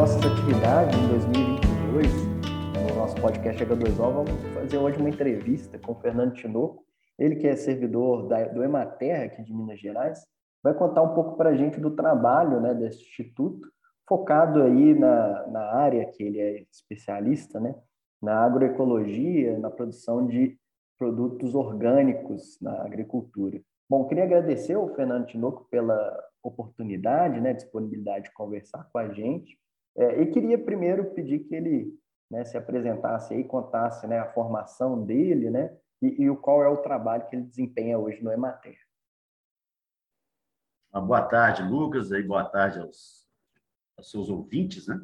nossas atividades em 2022, no nosso podcast H2O, vamos fazer hoje uma entrevista com o Fernando Tinoco, ele que é servidor da, do Ematerra aqui de Minas Gerais, vai contar um pouco para a gente do trabalho né, desse instituto, focado aí na, na área que ele é especialista, né, na agroecologia, na produção de produtos orgânicos na agricultura. Bom, queria agradecer ao Fernando Tinoco pela oportunidade, né, disponibilidade de conversar com a gente. É, e queria primeiro pedir que ele né, se apresentasse e contasse né, a formação dele, né, e, e qual é o trabalho que ele desempenha hoje no Emater. boa tarde, Lucas, e boa tarde aos, aos seus ouvintes, né?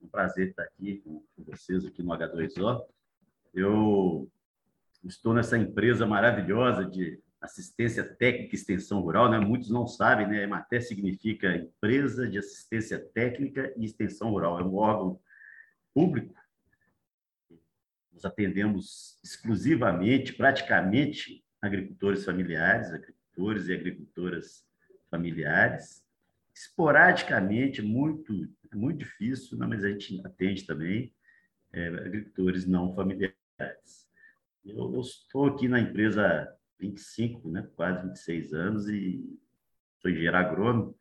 um prazer estar aqui com, com vocês aqui no H2O. Eu estou nessa empresa maravilhosa de assistência técnica e extensão rural, né? Muitos não sabem, né? EMATER significa Empresa de Assistência Técnica e Extensão Rural. É um órgão público. Nós atendemos exclusivamente, praticamente, agricultores familiares, agricultores e agricultoras familiares. Esporadicamente, muito, é muito difícil, mas a gente atende também é, agricultores não familiares. Eu, eu estou aqui na empresa 25, né, quase 26 anos e sou engenheiro agrônomo,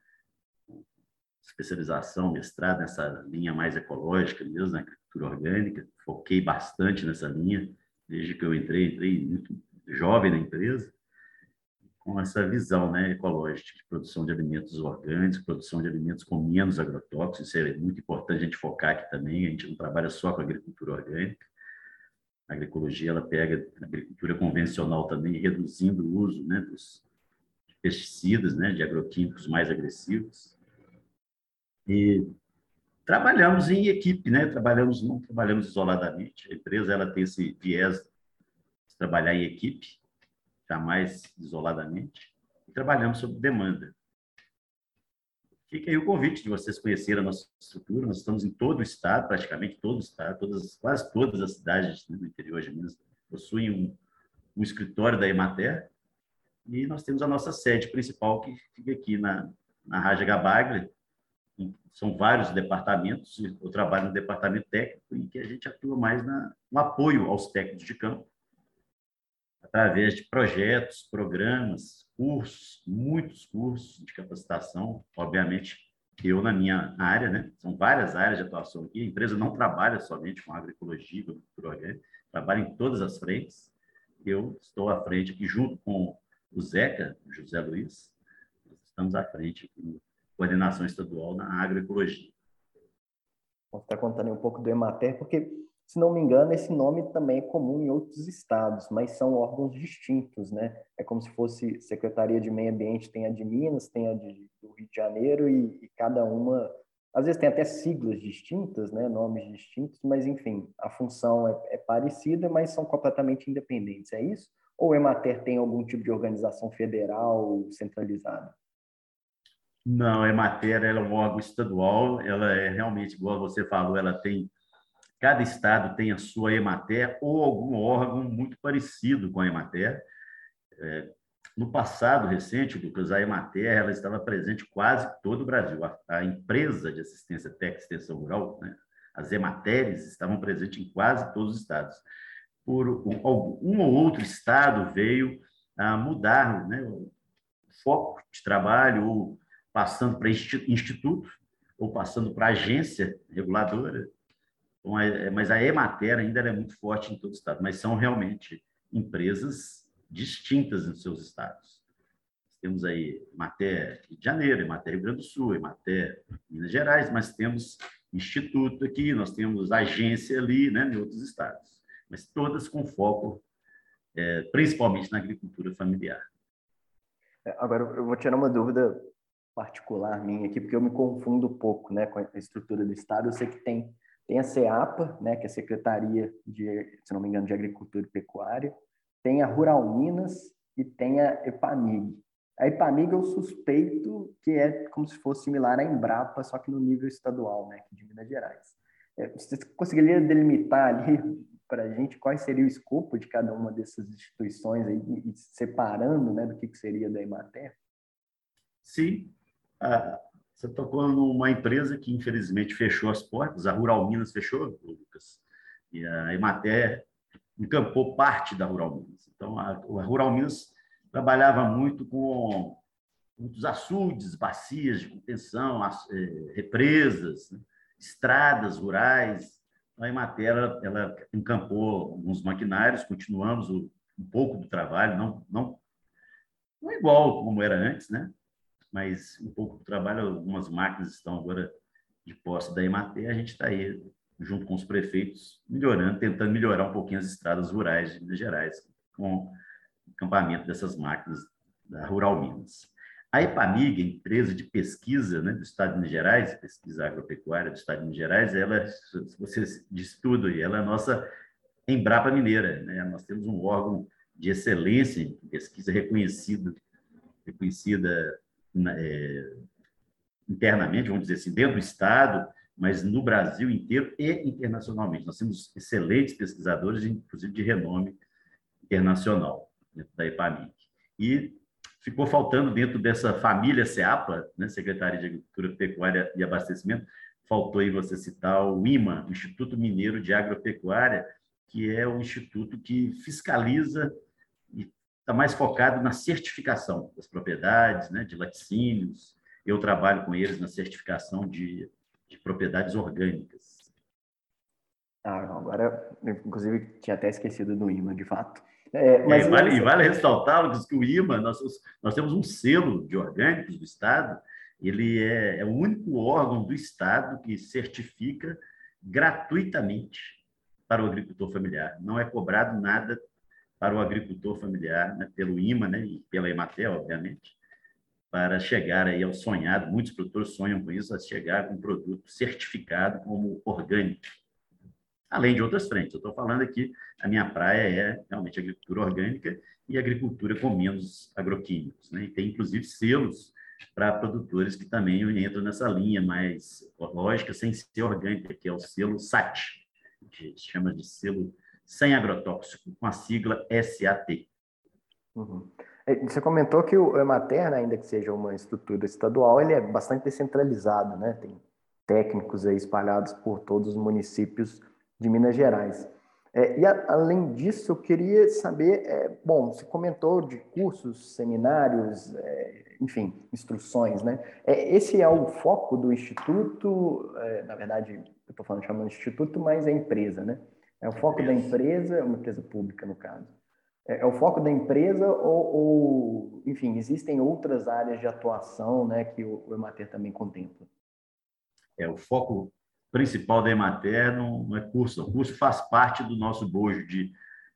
especialização, mestrado nessa linha mais ecológica mesmo, na agricultura orgânica. Foquei bastante nessa linha desde que eu entrei, entrei muito jovem na empresa, com essa visão né, ecológica de produção de alimentos orgânicos, produção de alimentos com menos agrotóxicos. Isso é muito importante a gente focar aqui também. A gente não trabalha só com agricultura orgânica. A agroecologia ela pega a agricultura convencional também, reduzindo o uso né, dos pesticidas, né, de agroquímicos mais agressivos. E trabalhamos em equipe, né? Trabalhamos não trabalhamos isoladamente. A empresa ela tem esse viés de trabalhar em equipe, jamais isoladamente. E trabalhamos sob demanda. Fica aí o convite de vocês conhecerem a nossa estrutura. Nós estamos em todo o estado, praticamente todo o estado, todas, quase todas as cidades do interior de Minas possuem um, um escritório da Emater. E nós temos a nossa sede principal, que fica aqui na, na Raja Gabaglia. São vários departamentos. Eu trabalho no departamento técnico, em que a gente atua mais na, no apoio aos técnicos de campo, através de projetos, programas, cursos, muitos cursos de capacitação, obviamente, eu na minha área, né? São várias áreas de atuação aqui. A empresa não trabalha somente com agroecologia, agricultura orgânica, trabalha em todas as frentes. Eu estou à frente aqui junto com o Zeca, José Luiz, estamos à frente aqui coordenação estadual na agroecologia. Você está contando um pouco do Emater, porque se não me engano, esse nome também é comum em outros estados, mas são órgãos distintos, né? É como se fosse Secretaria de Meio Ambiente, tem a de Minas, tem a de, do Rio de Janeiro, e, e cada uma, às vezes tem até siglas distintas, né? Nomes distintos, mas enfim, a função é, é parecida, mas são completamente independentes, é isso? Ou Emater tem algum tipo de organização federal centralizada? Não, a Emater é um órgão estadual, ela é realmente, igual você falou, ela tem Cada estado tem a sua Emater ou algum órgão muito parecido com a Emater. É, no passado recente, Lucas, a Emater ela estava presente quase todo o Brasil. A, empresa de assistência técnica e extensão rural, né, as Emateres, estavam presentes em quase todos os estados. Por um, um ou outro estado veio a mudar né, o foco de trabalho, ou passando para instituto, ou passando para agência reguladora, então, é, mas a Emater ainda é muito forte em todo o estado, mas são realmente empresas distintas nos seus estados. Temos aí Emater Rio de Janeiro, Emater Rio Grande do Sul, Emater Minas Gerais, mas temos instituto aqui, nós temos agência ali, né, em outros estados, mas todas com foco é, principalmente na agricultura familiar. É, agora, eu vou tirar uma dúvida particular minha aqui, porque eu me confundo um pouco né, com a estrutura do Estado. Eu sei que tem tem a CEAPA, né, que é a Secretaria de, se não me engano, de Agricultura e Pecuária, tem a Rural Minas e tem a EPAMIG. A EPAMIG eu suspeito que é como se fosse similar à Embrapa, só que no nível estadual, né, de Minas Gerais. É, você conseguiria delimitar ali para a gente qual seria o escopo de cada uma dessas instituições aí, separando né, do que, que seria da Emater? Sim. A, Você tocou numa empresa que, infelizmente, fechou as portas, a Rural Minas fechou, Lucas, e a Emater encampou parte da Rural Minas. Então, a, a Rural Minas trabalhava muito com muitos açudes, bacias de contenção, eh, represas, né? estradas rurais. A Emater ela, ela encampou alguns maquinários, continuamos o, um pouco do trabalho, não, não, não igual como era antes, né? Mas um pouco do trabalho, algumas máquinas estão agora de posse da Emater, a gente está aí, junto com os prefeitos, melhorando, tentando melhorar um pouquinho as estradas rurais de Minas Gerais, com o acampamento dessas máquinas da Rural Minas. A EPAMIG, empresa de pesquisa né, do Estado de Minas Gerais, pesquisa agropecuária do Estado de Minas Gerais, ela, se você diz tudo, ela é a nossa Embrapa Mineira. Né? Nós temos um órgão de excelência em pesquisa reconhecido, reconhecida é, internamente, vamos dizer assim, dentro do Estado, mas no Brasil inteiro e internacionalmente. Nós temos excelentes pesquisadores, inclusive de renome internacional, dentro da EPAMIC. E ficou faltando dentro dessa família SEAPA, né, Secretaria de Agricultura, Pecuária e Abastecimento, faltou aí você citar o IMA, Instituto Mineiro de Agropecuária, que é o instituto que fiscaliza está mais focado na certificação das propriedades, né, de laticínios. Eu trabalho com eles na certificação de, de propriedades orgânicas. Ah, agora, inclusive, tinha até esquecido do IMA, de fato. É, mas é, vale, vale ressaltar, Lucas, que o IMA, nós, nós temos um selo de orgânicos do Estado, ele é, é o único órgão do Estado que certifica gratuitamente para o agricultor familiar. Não é cobrado nada para o agricultor familiar, né, pelo IMA né, e pela Emater, obviamente, para chegar aí ao sonhado, muitos produtores sonham com isso, a chegar com um produto certificado como orgânico. Além de outras frentes. Eu estou falando aqui, a minha praia é realmente agricultura orgânica e agricultura com menos agroquímicos. Né? E tem, inclusive, selos para produtores que também entram nessa linha mais lógica, sem ser orgânica, que é o selo SAT, que chama de selo sem agrotóxico, com a sigla SAT. Uhum. É, você comentou que o Emater, ainda que seja uma estrutura estadual, ele é bastante descentralizado, né? Tem técnicos aí espalhados por todos os municípios de Minas Gerais. É, e a, além disso, eu queria saber, é, bom, você comentou de cursos, seminários, é, enfim, instruções, né? É, esse é o foco do instituto, é, na verdade, eu estou falando chamando instituto, mas é empresa, né? É o foco da empresa, uma empresa pública, no caso. É, é o foco da empresa ou, ou, enfim, existem outras áreas de atuação né, que o, o Emater também contempla? É, o foco principal da Emater não, não é curso. O curso faz parte do nosso bojo de,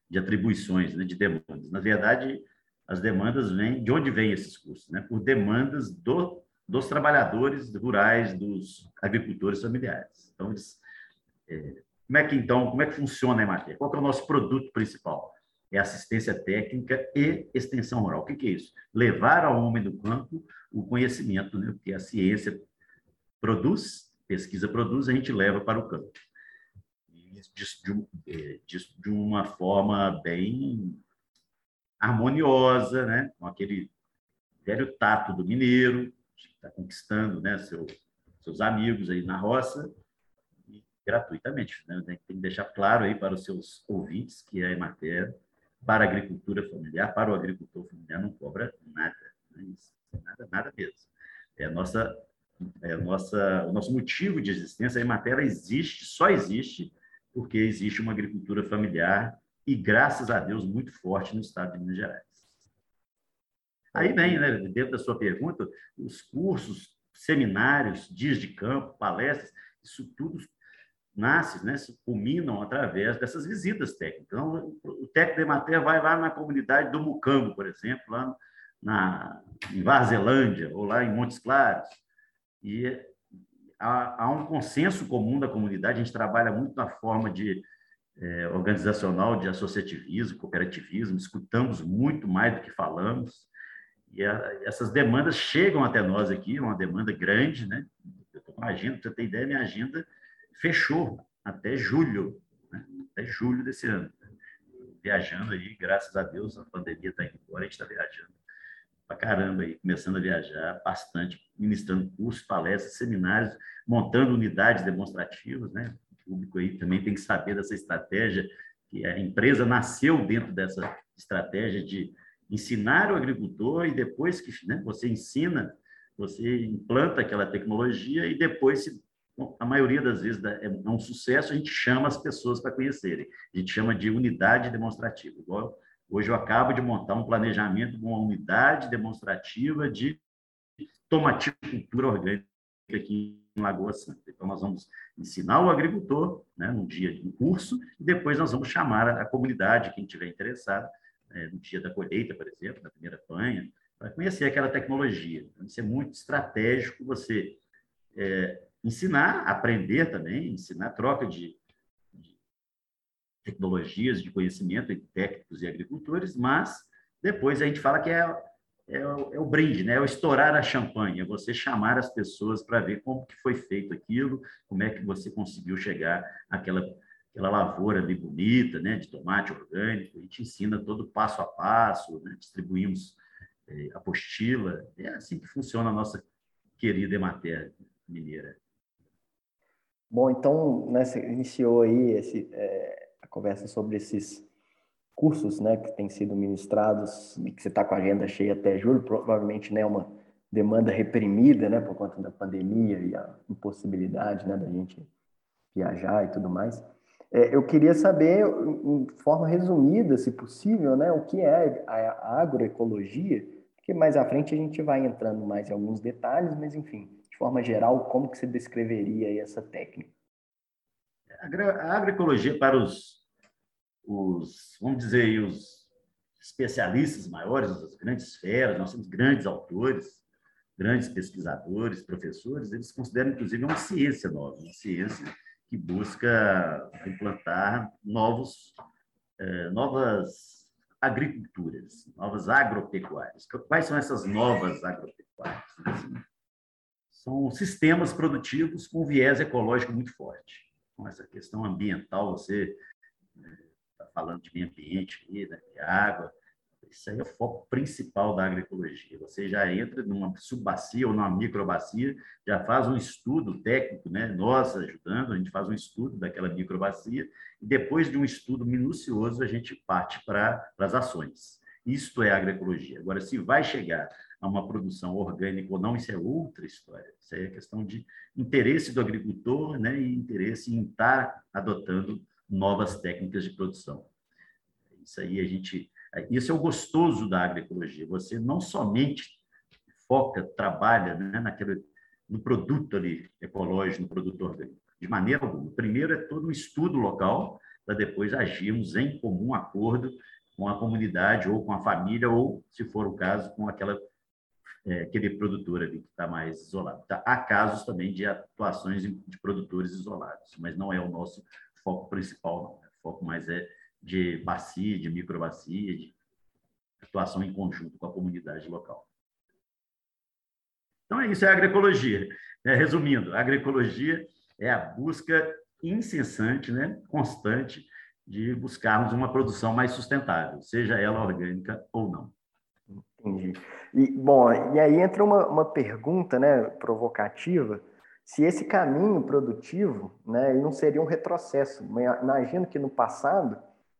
de atribuições, né, de demandas. Na verdade, as demandas vêm... De onde vêm esses cursos? Né? Por demandas do, dos trabalhadores rurais, dos agricultores familiares. Então, eles... É, como é que então, como é que funciona a Emater? Qual é o nosso produto principal? É assistência técnica e extensão rural. O que é isso? Levar ao homem do campo o conhecimento, né? que a ciência produz, pesquisa produz, a gente leva para o campo. De, de, de uma forma bem harmoniosa, né? com aquele velho tato do mineiro, que está conquistando né? Seu, seus amigos aí na roça, gratuitamente. Né? Tem que deixar claro aí para os seus ouvintes que a Emater, para a agricultura familiar, para o agricultor familiar, não cobra nada. Né? Nada, nada mesmo. É a nossa, é a nossa, o nosso motivo de existência, a Emater existe, só existe porque existe uma agricultura familiar e, graças a Deus, muito forte no estado de Minas Gerais. Aí vem, né, dentro da sua pergunta, os cursos, seminários, dias de campo, palestras, isso tudo nasce, né, se culminam através dessas visitas técnicas. Então, o técnico de Emater vai lá na comunidade do Mucambo, por exemplo, lá na, em Varzelândia ou lá em Montes Claros, e há, há, um consenso comum da comunidade, a gente trabalha muito na forma de é, organizacional de associativismo, cooperativismo, escutamos muito mais do que falamos, e a, essas demandas chegam até nós aqui, uma demanda grande, né? Eu agenda, para você ter ideia, minha agenda fechou até julho, né? até julho desse ano. Viajando aí, graças a Deus, a pandemia está indo embora, a gente está viajando pra caramba aí, começando a viajar bastante, ministrando cursos, palestras, seminários, montando unidades demonstrativas, né? O público aí também tem que saber dessa estratégia, que a empresa nasceu dentro dessa estratégia de ensinar o agricultor e depois que né, você ensina, você implanta aquela tecnologia e depois, se, a maioria das vezes é um sucesso, a gente chama as pessoas para conhecerem. A gente chama de unidade demonstrativa. Igual hoje eu acabo de montar um planejamento de uma unidade demonstrativa de tomaticultura orgânica aqui em Lagoa Santa. Então, nós vamos ensinar o agricultor, né, num dia de curso, e depois nós vamos chamar a comunidade, quem tiver interessado, é, no dia da colheita, por exemplo, na primeira panha, para conhecer aquela tecnologia. Então, isso é muito estratégico você é, ensinar, aprender também, ensinar troca de, de, tecnologias, de conhecimento entre técnicos e agricultores, mas depois a gente fala que é, é, é o brinde, né? é o estourar a champanhe, é você chamar as pessoas para ver como que foi feito aquilo, como é que você conseguiu chegar àquela aquela lavoura ali bonita, né, de tomate orgânico, a gente ensina todo passo a passo, né, distribuímos é, apostila, é assim que funciona a nossa querida Emater mineira. Bom, então, né, você iniciou aí esse, é, a conversa sobre esses cursos, né, que têm sido ministrados e que você está com a agenda cheia até julho, provavelmente, né, uma demanda reprimida, né, por conta da pandemia e a impossibilidade, né, da gente viajar e tudo mais. É, eu queria saber, em forma resumida, se possível, né, o que é a agroecologia, porque mais à frente a gente vai entrando mais em alguns detalhes, mas enfim, de forma geral, como que você descreveria essa técnica? A agroecologia para os, os vamos dizer, os especialistas maiores, as grandes feras, nós temos grandes autores, grandes pesquisadores, professores, eles consideram inclusive uma ciência nova, uma ciência que busca implantar novos, eh, novas agriculturas, novas agropecuárias. Quais são essas novas agropecuárias? São sistemas produtivos com viés ecológico muito forte. Com essa questão ambiental, você está eh, falando de meio ambiente, né, de água, isso aí é o foco principal da agroecologia. Você já entra numa subbacia ou numa microbacia, já faz um estudo técnico, né? nós ajudando, a gente faz um estudo daquela microbacia, e depois de um estudo minucioso, a gente parte para as ações. Isto é agroecologia. Agora, se vai chegar a uma produção orgânica ou não, isso é outra história. Isso aí é questão de interesse do agricultor né? e interesse em estar adotando novas técnicas de produção. Isso aí a gente isso é o gostoso da agroecologia. Você não somente foca, trabalha né, naquele, no produto ali ecológico, no produto orgânico, de maneira alguma. Primeiro é todo um estudo local, para depois agirmos em comum acordo com a comunidade ou com a família, ou, se for o caso, com aquela, é, aquele produtor ali que está mais isolado. Tá? Há casos também de atuações de produtores isolados, mas não é o nosso foco principal, não. O foco mais é de bacia, de microbacia, de atuação em conjunto com a comunidade local. Então, é isso é agroecologia. É, resumindo, a agroecologia é a busca incessante, né, constante, de buscarmos uma produção mais sustentável, seja ela orgânica ou não. Entendi. E, bom, e aí entra uma, uma pergunta né, provocativa, se esse caminho produtivo né, não seria um retrocesso. Imagino que no passado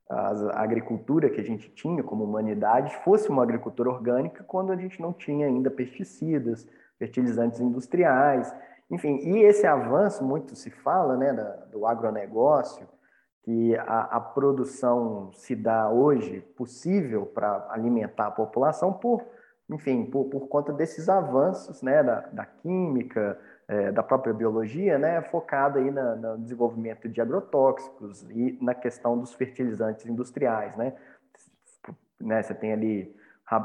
a agricultura que a gente tinha como humanidade fosse uma agricultura orgânica quando a gente não tinha ainda pesticidas, fertilizantes industriais, enfim. E esse avanço, muito se fala né, do agronegócio, que a, a produção se dá hoje possível para alimentar a população por, enfim, por, por conta desses avanços né, da, da química, é, da própria biologia, né, focada aí na, no desenvolvimento de agrotóxicos e na questão dos fertilizantes industriais, né? né você tem ali a,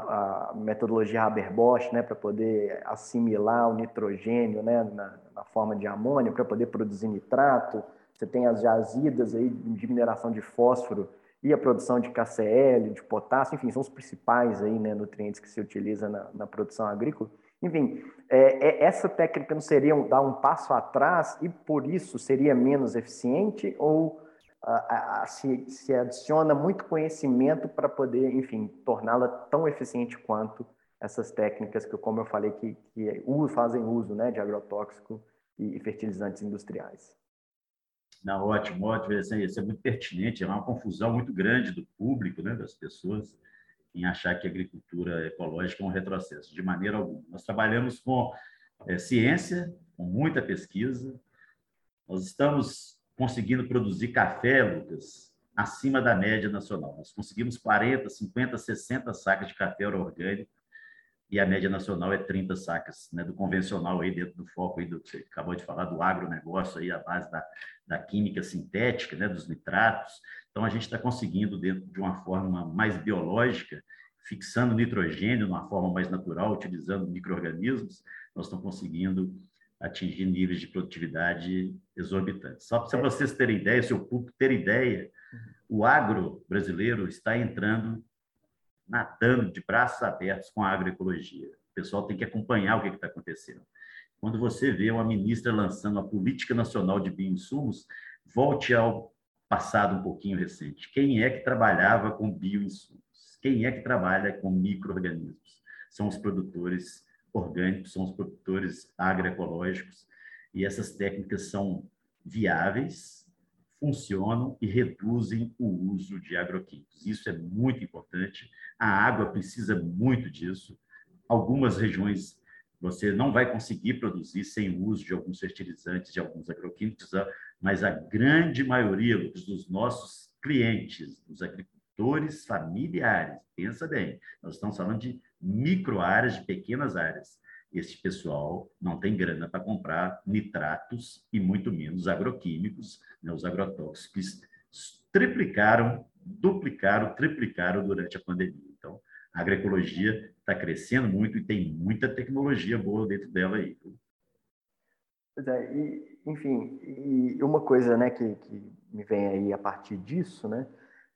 a metodologia Haber-Bosch, né, para poder assimilar o nitrogênio, né, na, na forma de amônia para poder produzir nitrato. Você tem as jazidas aí de mineração de fósforo e a produção de KCl, de potássio, enfim, são os principais aí, né, nutrientes que se utiliza na, na produção agrícola. Enfim, é, é, essa técnica não seria um, dar um passo atrás e por isso seria menos eficiente ou a, a, se, se, adiciona muito conhecimento para poder, enfim, torná-la tão eficiente quanto essas técnicas que, como eu falei, que, que fazem uso né, de agrotóxico e fertilizantes industriais. Não, ótimo, ótimo. Isso é, muito pertinente. É uma confusão muito grande do público, né, das pessoas, em achar que a agricultura ecológica é um retrocesso. De maneira alguma. Nós trabalhamos com é, ciência, com muita pesquisa. Nós estamos conseguindo produzir café, Lucas, acima da média nacional. Nós conseguimos 40, 50, 60 sacas de café orgânico e a média nacional é 30 sacas, né, do convencional aí dentro do foco aí do que você acabou de falar do agronegócio aí a base da, da química sintética, né, dos nitratos. Então a gente está conseguindo dentro de uma forma mais biológica, fixando nitrogênio de uma forma mais natural, utilizando microrganismos, nós estamos conseguindo atingir níveis de produtividade exorbitantes. Só para vocês terem ideia, se o público ter ideia, o agro brasileiro está entrando nadando de braços abertos com a agroecologia. O pessoal tem que acompanhar o que está acontecendo. Quando você vê uma ministra lançando a Política Nacional de Bioinsumos, volte ao passado um pouquinho recente. Quem é que trabalhava com bioinsumos? Quem é que trabalha com micro-organismos? São os produtores orgânicos, são os produtores agroecológicos, e essas técnicas são viáveis, funcionam e reduzem o uso de agroquímicos. Isso é muito importante. A água precisa muito disso. Algumas regiões você não vai conseguir produzir sem o uso de alguns fertilizantes, de alguns agroquímicos, ah, mas a grande maioria dos nossos clientes, dos agricultores familiares, pensa bem, nós estamos falando de micro áreas, de pequenas áreas. Esse pessoal não tem grana para comprar nitratos e muito menos agroquímicos, né, os agrotóxicos triplicaram, duplicaram, triplicaram durante a pandemia. Então, a agroecologia está crescendo muito e tem muita tecnologia boa dentro dela aí. Pois é, e, enfim, e uma coisa né, que, que me vem aí a partir disso, né,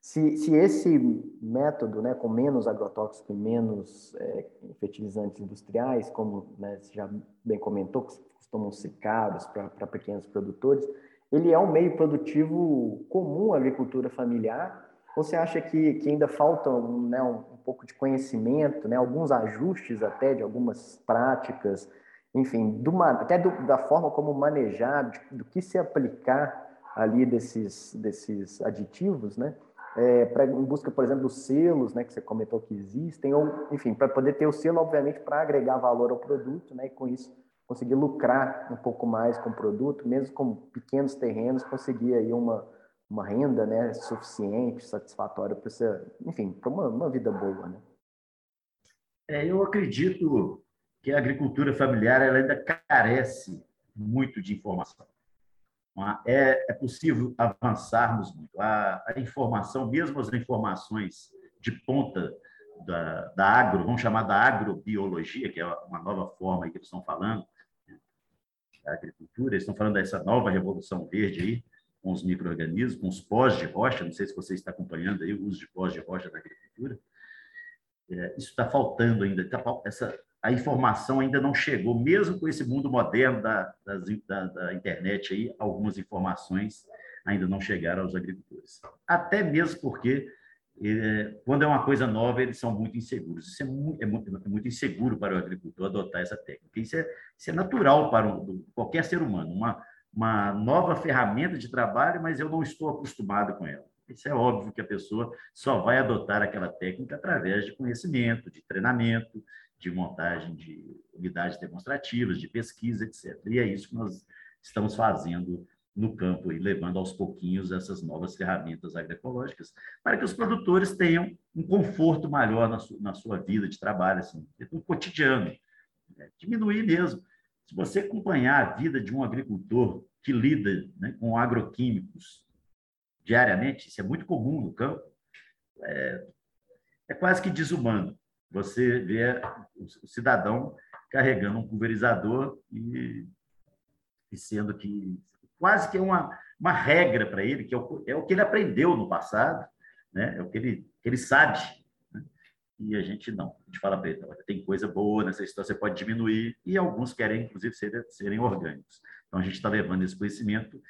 se, se esse método, né, com menos agrotóxico e menos é, fertilizantes industriais, como né, você já bem comentou, costumam ser caros para pequenos produtores, ele é um meio produtivo comum à agricultura familiar você acha que, que ainda falta né, um, um, pouco de conhecimento, né, alguns ajustes até de algumas práticas, enfim, do, até do, da forma como manejar, de, do que se aplicar ali desses, desses aditivos, né? É, pra, em busca, por exemplo, dos selos, né, que você comentou que existem, ou, enfim, para poder ter o selo, obviamente, para agregar valor ao produto, né, e com isso conseguir lucrar um pouco mais com o produto, mesmo com pequenos terrenos, conseguir aí uma, uma renda né, suficiente, satisfatória para você, enfim, para uma, uma vida boa. Né? É, eu acredito que a agricultura familiar ela ainda carece muito de informação. É, é possível avançarmos muito. A, a, informação, mesmo as informações de ponta da, da agro, vamos chamar da agrobiologia, que é uma nova forma que eles estão falando, da agricultura, eles estão falando dessa nova revolução verde aí, com os micro-organismos, com os pós de rocha, não sei se você está acompanhando aí o uso de pós de rocha na agricultura, é, isso está faltando ainda, tá, essa, a informação ainda não chegou, mesmo com esse mundo moderno da, da, da internet, aí, algumas informações ainda não chegaram aos agricultores. Até mesmo porque, é, quando é uma coisa nova, eles são muito inseguros. Isso é muito, é muito, é muito inseguro para o agricultor adotar essa técnica. Isso é, isso é natural para um, qualquer ser humano. Uma, uma nova ferramenta de trabalho, mas eu não estou acostumado com ela. Isso é óbvio que a pessoa só vai adotar aquela técnica através de conhecimento, de treinamento, de montagem de unidades demonstrativas, de pesquisa, etc. E é isso que nós estamos fazendo no campo e levando aos pouquinhos essas novas ferramentas agroecológicas para que os produtores tenham um conforto maior na sua, na sua vida de trabalho, assim, no cotidiano. Né? Diminuir mesmo se você acompanhar a vida de um agricultor que lida né, com agroquímicos diariamente, isso é muito comum no campo, é, é quase que desumano. Você vê o cidadão carregando um pulverizador e, e sendo que quase que é uma, uma regra para ele, que é o, é o que ele aprendeu no passado, né? é o que ele, que ele sabe e a gente não. A gente fala para ele, tem coisa boa nessa história, você pode diminuir, e alguns querem, inclusive, ser, serem orgânicos. Então, a gente está levando esse conhecimento,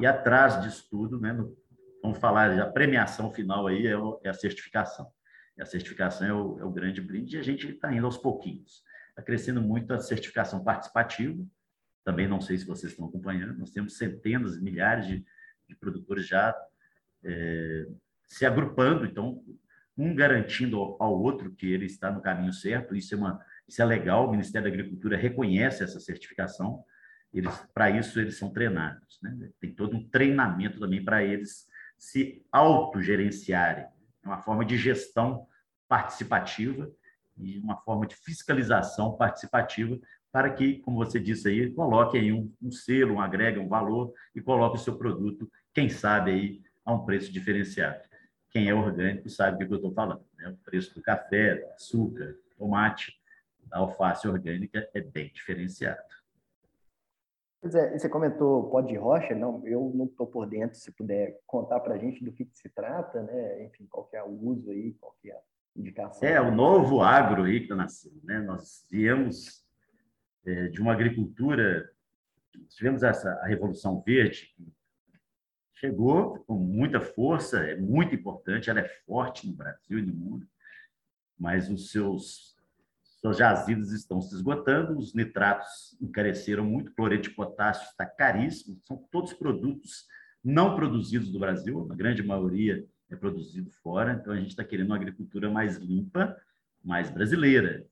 e atrás disso tudo, né, no, vamos falar, a premiação final aí é, é a certificação. A certificação é o, é o grande brinde e a gente está indo aos pouquinhos. Está crescendo muito a certificação participativa, também não sei se vocês estão acompanhando, nós temos centenas, milhares de, de produtores já é, se agrupando, então, um garantindo ao outro que ele está no caminho certo, isso é, uma, isso é legal, o Ministério da Agricultura reconhece essa certificação, eles para isso eles são treinados, né? tem todo um treinamento também para eles se autogerenciarem, uma forma de gestão participativa e uma forma de fiscalização participativa para que, como você disse aí, coloque aí um, um selo, um agrega um valor e coloque o seu produto, quem sabe aí, a um preço diferenciado. Quem é orgânico sabe do que eu estou falando. Né? O preço do café, açúcar, tomate, da alface orgânica é bem diferenciado. Pois é, você comentou pó de rocha, não, eu não estou por dentro, se puder contar para a gente do que, que, se trata, né? Enfim, qual que é o uso aí, qual que é a indicação. É, o novo agro aí que está nascendo, né? Nós viemos é, de uma agricultura, tivemos essa a Revolução Verde, chegou com muita força, é muito importante, ela é forte no Brasil e no mundo, mas os seus suas jazidas estão se esgotando, os nitratos encareceram muito, cloreto de potássio está caríssimo, são todos produtos não produzidos no Brasil, a grande maioria é produzido fora, então a gente está querendo uma agricultura mais limpa, mais brasileira.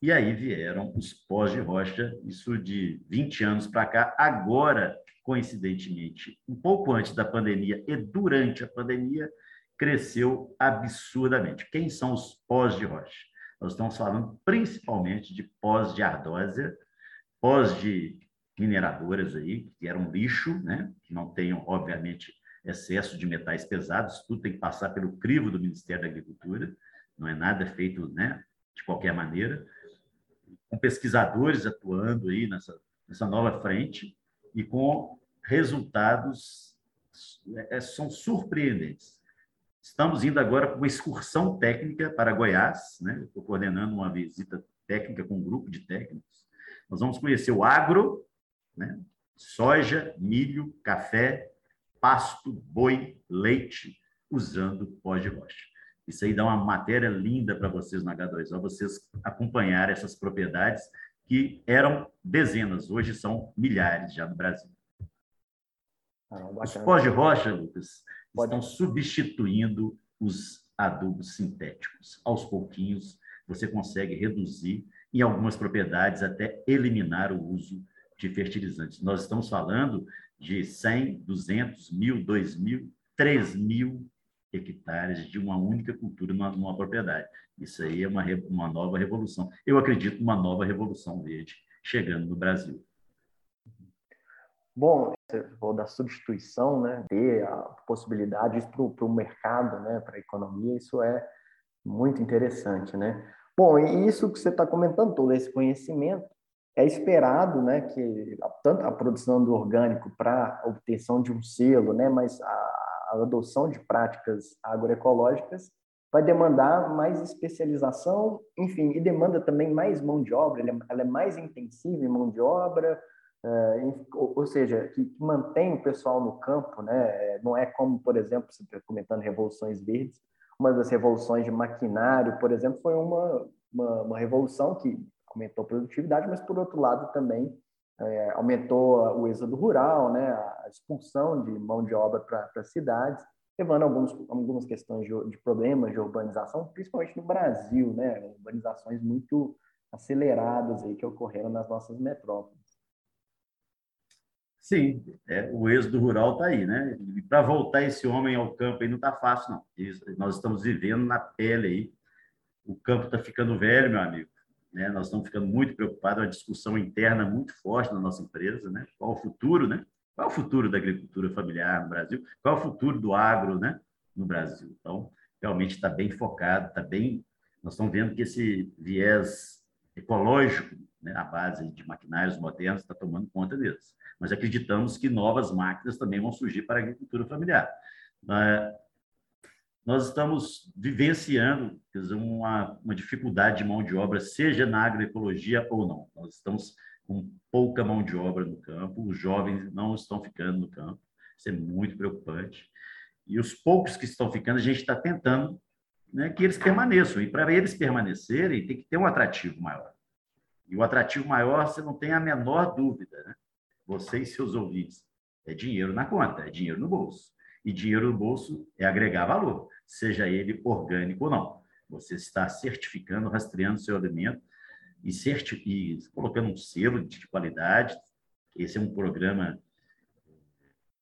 E aí vieram os pós de rocha, isso de 20 anos para cá, agora, coincidentemente, um pouco antes da pandemia e durante a pandemia, cresceu absurdamente. Quem são os pós de rocha? Nós estamos falando principalmente de pós de ardósia, pós de mineradoras aí, que eram lixo, né? que não tenham, obviamente, excesso de metais pesados, tudo tem que passar pelo crivo do Ministério da Agricultura, não é nada feito né, de qualquer maneira, com pesquisadores atuando aí nessa, nessa nova frente e com resultados é, são surpreendentes. Estamos indo agora com uma excursão técnica para Goiás, né? Estou coordenando uma visita técnica com um grupo de técnicos. Nós vamos conhecer o agro, né? soja, milho, café, pasto, boi, leite, usando pó de rocha. Isso aí dá uma matéria linda para vocês na H2O, vocês acompanharem essas propriedades que eram dezenas, hoje são milhares já no Brasil. Ah, os pós de rocha, Lucas. Estão substituindo os adubos sintéticos. Aos pouquinhos, você consegue reduzir, em algumas propriedades, até eliminar o uso de fertilizantes. Nós estamos falando de 100, 200, 1.000, 2.000, 3.000 hectares de uma única cultura numa, numa, propriedade. Isso aí é uma, uma nova revolução. Eu acredito numa nova revolução verde chegando no Brasil. Bom, vou da substituição, né, ter a possibilidade para o mercado, né, para a economia, isso é muito interessante, né? Bom, e isso que você está comentando, todo esse conhecimento, é esperado, né, que tanto a produção do orgânico para obtenção de um selo, né, mas a, a adoção de práticas agroecológicas vai demandar mais especialização, enfim, e demanda também mais mão de obra, ela é mais intensiva em mão de obra, é, ou seja, que, mantém o pessoal no campo, né? Não é como, por exemplo, você está comentando revoluções verdes, uma das revoluções de maquinário, por exemplo, foi uma, uma, uma revolução que aumentou a produtividade, mas por outro lado também é, aumentou o êxodo rural, né? A expulsão de mão de obra para cidades, levando alguns, algumas questões de, de problemas de urbanização, principalmente no Brasil, né? Urbanizações muito aceleradas aí que ocorreram nas nossas metrópoles. Sim, é, o êxodo rural está aí, né? E para voltar esse homem ao campo aí não está fácil, não. Nós estamos vivendo na pele aí. O campo está ficando velho, meu amigo. Né? Nós estamos ficando muito preocupados, uma discussão interna muito forte na nossa empresa, né? Qual o futuro, né? Qual é o futuro da agricultura familiar no Brasil? Qual é o futuro do agro, né? No Brasil. Então, realmente está bem focado, está bem. Nós estamos vendo que esse viés ecológico, né, a base de maquinários modernos, está tomando conta deles mas acreditamos que novas máquinas também vão surgir para a agricultura familiar. Nós estamos vivenciando dizer, uma, uma dificuldade de mão de obra, seja na agroecologia ou não. Nós estamos com pouca mão de obra no campo, os jovens não estão ficando no campo, isso é muito preocupante. E os poucos que estão ficando, a gente está tentando né, que eles permaneçam. E para eles permanecerem, tem que ter um atrativo maior. E o atrativo maior, você não tem a menor dúvida, né? Você e seus ouvintes. É dinheiro na conta, é dinheiro no bolso. E dinheiro no bolso é agregar valor, seja ele orgânico ou não. Você está certificando, rastreando seu alimento e, certi e colocando um selo de qualidade. Esse é um programa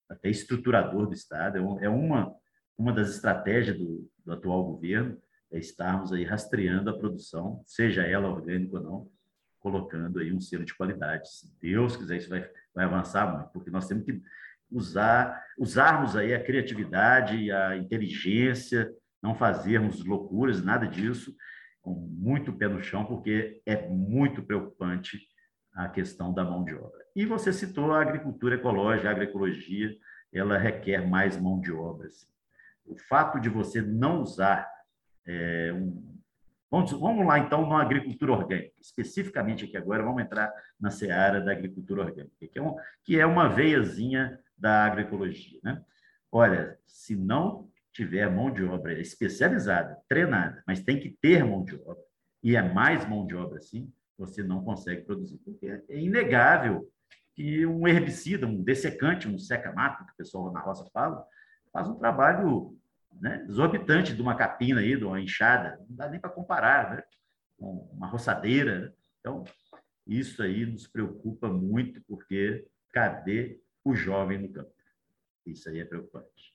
até estruturador do Estado, é, é uma, uma das estratégias do, do atual governo, é estarmos aí rastreando a produção, seja ela orgânica ou não, colocando aí um selo de qualidade. Se Deus quiser, isso vai, vai avançar muito, porque nós temos que usar, usarmos aí a criatividade, a inteligência, não fazermos loucuras, nada disso, com muito pé no chão, porque é muito preocupante a questão da mão de obra. E você citou a agricultura ecológica, a agroecologia, ela requer mais mão de obra. O fato de você não usar é, um, Vamos, vamos, lá, então, na agricultura orgânica. Especificamente aqui agora, vamos entrar na seara da agricultura orgânica, que é, um, que é uma veiazinha da agroecologia. Né? Olha, se não tiver mão de obra especializada, treinada, mas tem que ter mão de obra, e é mais mão de obra assim, você não consegue produzir. Porque é inegável que um herbicida, um dessecante, um seca-mato, que o pessoal na roça fala, faz um trabalho né, exorbitante de uma capina aí, de uma enxada, não dá nem para comparar, né? Uma roçadeira. Né? Então, isso aí nos preocupa muito, porque cadê o jovem no campo? Isso aí é preocupante.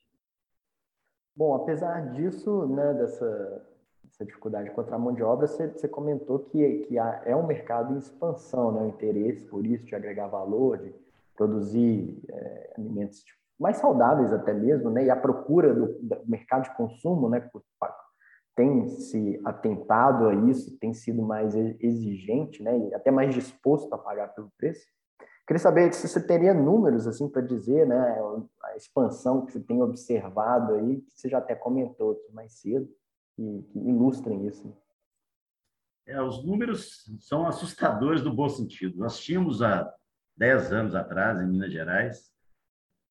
Bom, apesar disso, né, dessa, dessa dificuldade contra a mão de obra, você, você comentou que, que há, é um mercado em expansão, né, o interesse por isso, de agregar valor, de produzir é, alimentos mais saudáveis até mesmo, né, e a procura do, do mercado de consumo, né, tem se atentado a isso, tem sido mais exigente, né, e até mais disposto a pagar pelo preço. Queria saber se você teria números assim para dizer, né, a expansão que você tem observado aí, que você já até comentou mais cedo, que, que ilustrem isso. É, os números são assustadores no bom sentido. Nós tínhamos há 10 anos atrás, em Minas Gerais,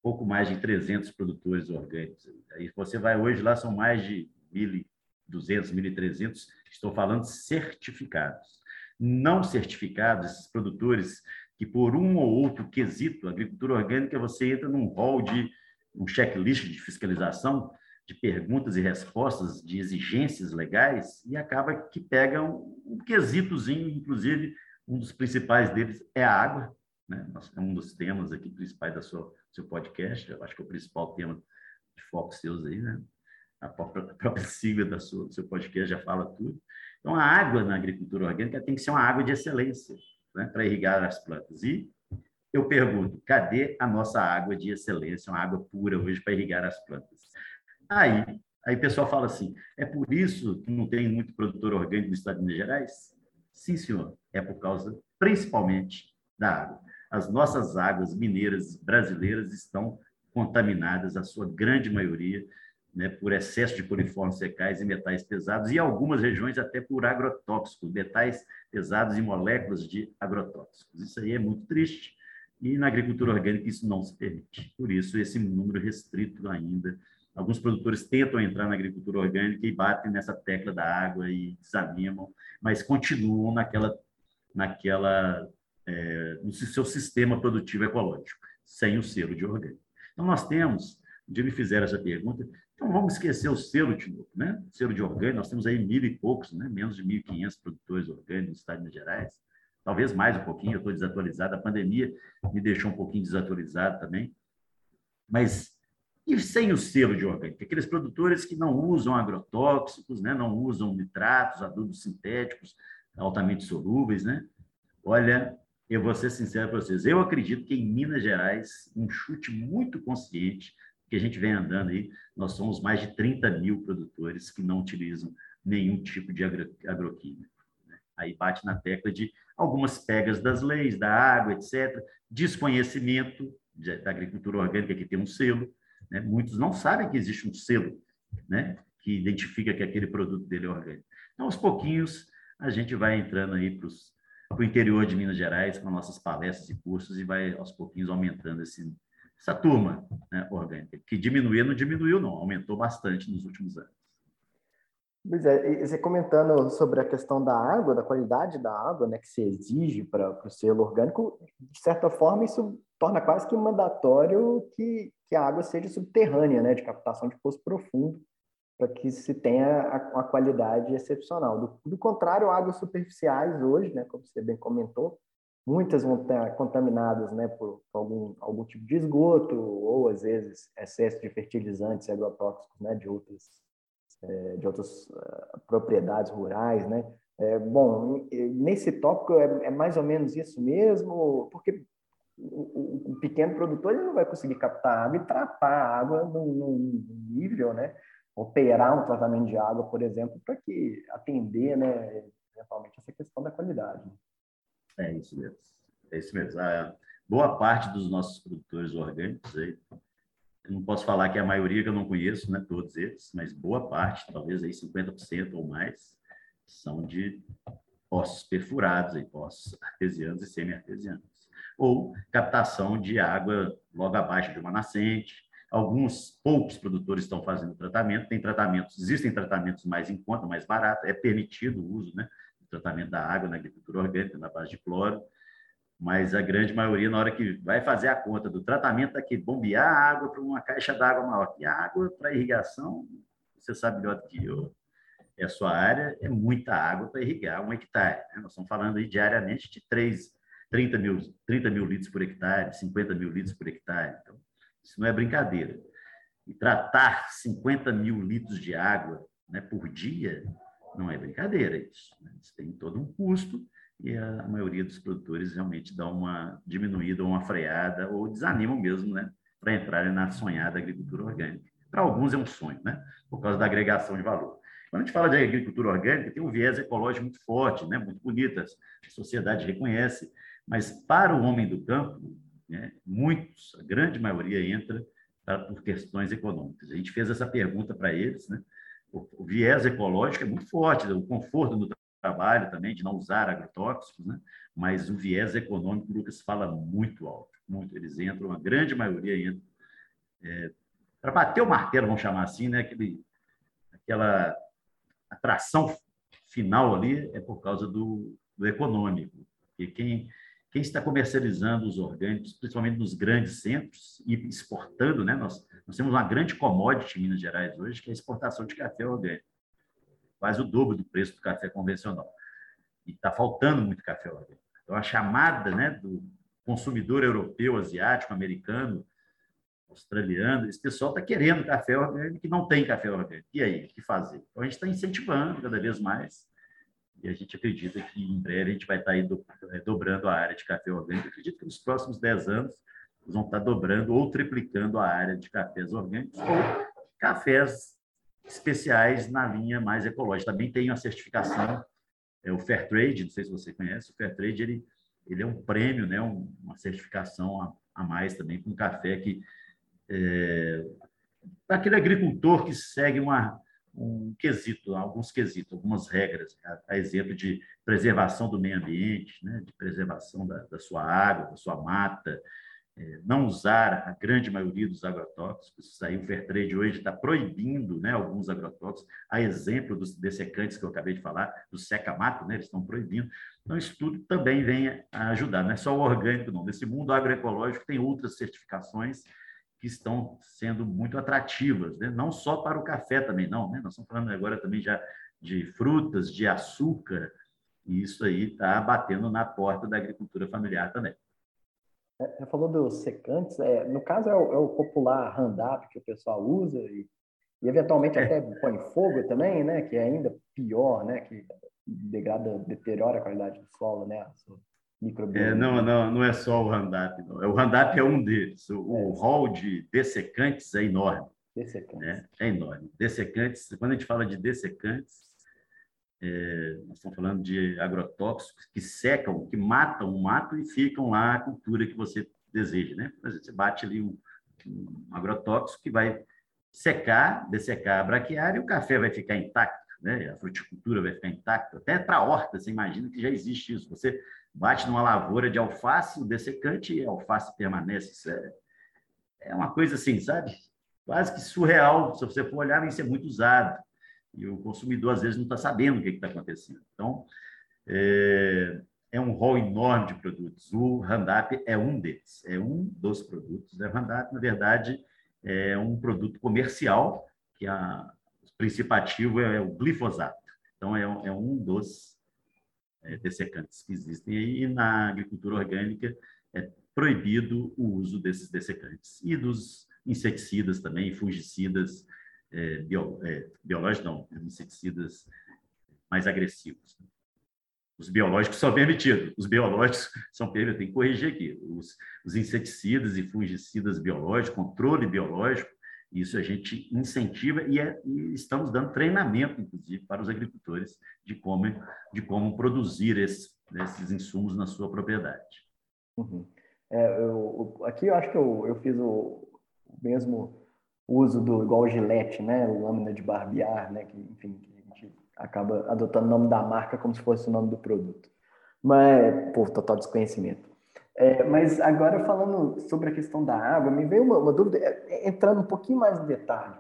pouco mais de 300 produtores orgânicos. Aí você vai hoje lá, são mais de 1.200, 1.300, estou falando certificados. Não certificados, esses produtores que por um ou outro quesito, agricultura orgânica, você entra num rol de um checklist de fiscalização, de perguntas e respostas, de exigências legais, e acaba que pega um, um quesitozinho, inclusive, um dos principais deles é a água, né? É um dos temas aqui principais da sua seu podcast, eu acho que é o principal tema de foco seus aí, né? A própria, a própria sigla da sua, do seu podcast já fala tudo. Então, a água na agricultura orgânica tem que ser uma água de excelência né, para irrigar as plantas. E eu pergunto, cadê a nossa água de excelência, uma água pura hoje para irrigar as plantas? Aí, aí o pessoal fala assim, é por isso que não tem muito produtor orgânico no estado de Minas Gerais? Sim, senhor, é por causa principalmente da água. As nossas águas mineiras brasileiras estão contaminadas, a sua grande maioria, né, por excesso de coliformes fecais e metais pesados, e algumas regiões até por agrotóxicos, metais pesados e moléculas de agrotóxicos. Isso aí é muito triste, e na agricultura orgânica isso não se permite. Por isso, esse número restrito ainda. Alguns produtores tentam entrar na agricultura orgânica e batem nessa tecla da água e desanimam, mas continuam naquela, naquela é, no seu sistema produtivo ecológico, sem o selo de orgânico. Então, nós temos, um dia me fizeram essa pergunta, então, vamos esquecer o selo de novo, né? O selo de orgânico, nós temos aí mil e poucos, né? menos de 1.500 produtores orgânicos no estado de Minas Gerais. Talvez mais um pouquinho, eu estou desatualizado. A pandemia me deixou um pouquinho desatualizado também. Mas e sem o selo de orgânico? Aqueles produtores que não usam agrotóxicos, né? não usam nitratos, adubos sintéticos altamente solúveis. Né? Olha, eu vou ser sincero para vocês, eu acredito que em Minas Gerais, um chute muito consciente, que a gente vem andando aí, nós somos mais de 30 mil produtores que não utilizam nenhum tipo de agro, agroquímico. Né? Aí bate na tecla de algumas pegas das leis, da água, etc., desconhecimento de, da agricultura orgânica que tem um selo. Né? Muitos não sabem que existe um selo né? que identifica que aquele produto dele é orgânico. Então, aos pouquinhos, a gente vai entrando aí para o interior de Minas Gerais com nossas palestras e cursos e vai aos pouquinhos aumentando esse, essa turma né, orgânica, que diminuiu, não diminuiu, não, aumentou bastante nos últimos anos. Pois é, você comentando sobre a questão da água, da qualidade da água, né, que se exige para o selo orgânico, de certa forma isso torna quase que mandatório que, que a água seja subterrânea, né, de captação de poço profundo, para que se tenha uma qualidade excepcional. Do, do, contrário, águas superficiais hoje, né, como você bem comentou, muitas vão estar contaminadas né, por algum, algum tipo de esgoto ou, às vezes, excesso de fertilizantes e agrotóxicos né, de outras é, de outras uh, propriedades rurais, né? É, bom, nesse tópico é, é, mais ou menos isso mesmo, porque o, o, pequeno produtor ele não vai conseguir captar água e tratar a água num, num nível, né? Operar um tratamento de água, por exemplo, para que atender, né? Eventualmente essa questão da qualidade. É isso mesmo. É isso mesmo. A boa parte dos nossos produtores orgânicos aí eu não posso falar que é a maioria que eu não conheço, né, todos eles, mas boa parte, talvez aí 50% ou mais, são de poços perfurados, aí, poços artesianos e semi-artesianos. Ou captação de água logo abaixo de uma nascente. Alguns poucos produtores estão fazendo tratamento, tem tratamentos, existem tratamentos mais em conta, mais barato, é permitido o uso né, do tratamento da água na agricultura orgânica, na base de cloro, mas a grande maioria, na hora que vai fazer a conta do tratamento, é que bombear a água para uma caixa d'água maior. E água para irrigação, você sabe melhor do que eu, é a sua área, é muita água para irrigar um hectare. Né? Nós estamos falando aí diariamente de 3, 30, mil, 30 mil litros por hectare, 50 mil litros por hectare. Então, isso não é brincadeira. E tratar 50 mil litros de água né, por dia não é brincadeira isso. Né? Isso tem todo um custo e a maioria dos produtores realmente dá uma diminuída ou uma freada ou desanimam mesmo, né, para entrarem na sonhada agricultura orgânica. Para alguns é um sonho, né, por causa da agregação de valor. Quando a gente fala de agricultura orgânica, tem um viés ecológico muito forte, né, muito bonito, a sociedade reconhece, mas para o homem do campo, né, muitos, a grande maioria entra por questões econômicas. A gente fez essa pergunta para eles, né, o viés ecológico é muito forte, o conforto no trabalho também de não usar agrotóxicos, né? mas o viés econômico, o Lucas fala muito alto, muito. Eles entram, a grande maioria entra é, para bater o martelo, vamos chamar assim, né? Aquele, aquela atração final ali é por causa do, do econômico. E quem, quem está comercializando os orgânicos, principalmente nos grandes centros, e exportando, né? Nós, nós temos uma grande commodity em Minas Gerais hoje, que é a exportação de café orgânico quase o dobro do preço do café convencional. E está faltando muito café orgânico. Então, a chamada né, do consumidor europeu, asiático, americano, australiano, esse pessoal está querendo café orgânico e não tem café orgânico. E aí, o que fazer? Então, a gente está incentivando cada vez mais e a gente acredita que em breve a gente vai estar tá aí é, dobrando a área de café orgânico. Eu acredito que nos próximos 10 anos vão estar tá dobrando ou triplicando a área de cafés orgânicos ou cafés especiais na linha mais ecológica. Também tem a certificação, é o Fair Trade, não sei se você conhece, o Fair Trade ele, ele é um prêmio, né, um, uma certificação a, a mais também com café que é, aquele agricultor que segue uma, um quesito, alguns quesitos, algumas regras, a, a, exemplo de preservação do meio ambiente, né, de preservação da, da sua água, da sua mata, é, não usar a grande maioria dos agrotóxicos. Isso aí o Fairtrade hoje está proibindo né, alguns agrotóxicos, a exemplo dos dessecantes que eu acabei de falar, do seca-mato, né, eles estão proibindo. Então, isso tudo também vem a ajudar, não é só o orgânico, não. Nesse mundo agroecológico tem outras certificações que estão sendo muito atrativas, né? não só para o café também, não. Né? Nós estamos falando agora também já de frutas, de açúcar, e isso aí está batendo na porta da agricultura familiar também. Você falou dos secantes, é, no caso é o, é o popular Roundup que o pessoal usa e, e eventualmente é. até põe fogo também, né? Que é ainda pior, né? Que degrada, deteriora a qualidade do solo, né? É, não, não, não é só o Roundup, não. O Roundup é um deles. O, é. o rol de dessecantes é enorme. Dessecantes. Né? É enorme. Dessecantes, quando a gente fala de dessecantes, é, nós estamos falando de agrotóxicos que secam, que matam o mato e ficam lá a cultura que você deseja, né? Por exemplo, você bate ali um, um agrotóxico que vai secar, dessecar a braquiária e o café vai ficar intacto, né? A fruticultura vai ficar intacta. Até para a horta, você imagina que já existe isso. Você bate numa lavoura de alface, o dessecante e a alface permanece. É, é uma coisa assim, sabe? Quase que surreal. Se você for olhar, isso é muito usado. e o consumidor, às vezes, não está sabendo o que está acontecendo. Então, é, é, um rol enorme de produtos. O Roundup é um deles, é um dos produtos. O Roundup, na verdade, é um produto comercial, que a, o princípio ativo é o glifosato. Então, é, é um dos é, dessecantes que existem aí. E na agricultura orgânica é proibido o uso desses dessecantes. E dos inseticidas também, fungicidas, é, bio, é, biológicos, não, inseticidas mais agressivos. Os biológicos são permitidos, os biológicos são permitidos, tem que corrigir aqui. Os, os inseticidas e fungicidas biológicos, controle biológico, isso a gente incentiva e, é, e, estamos dando treinamento, inclusive, para os agricultores de como, de como produzir esses, esses insumos na sua propriedade. Uhum. É, eu, aqui eu acho que eu, eu fiz o mesmo uso do igual gilete, né, lâmina de barbear, né, que enfim, que a gente acaba adotando o nome da marca como se fosse o nome do produto. Mas por total desconhecimento. É, mas agora falando sobre a questão da água, me veio uma, uma dúvida, é, é, entrando um pouquinho mais no detalhe.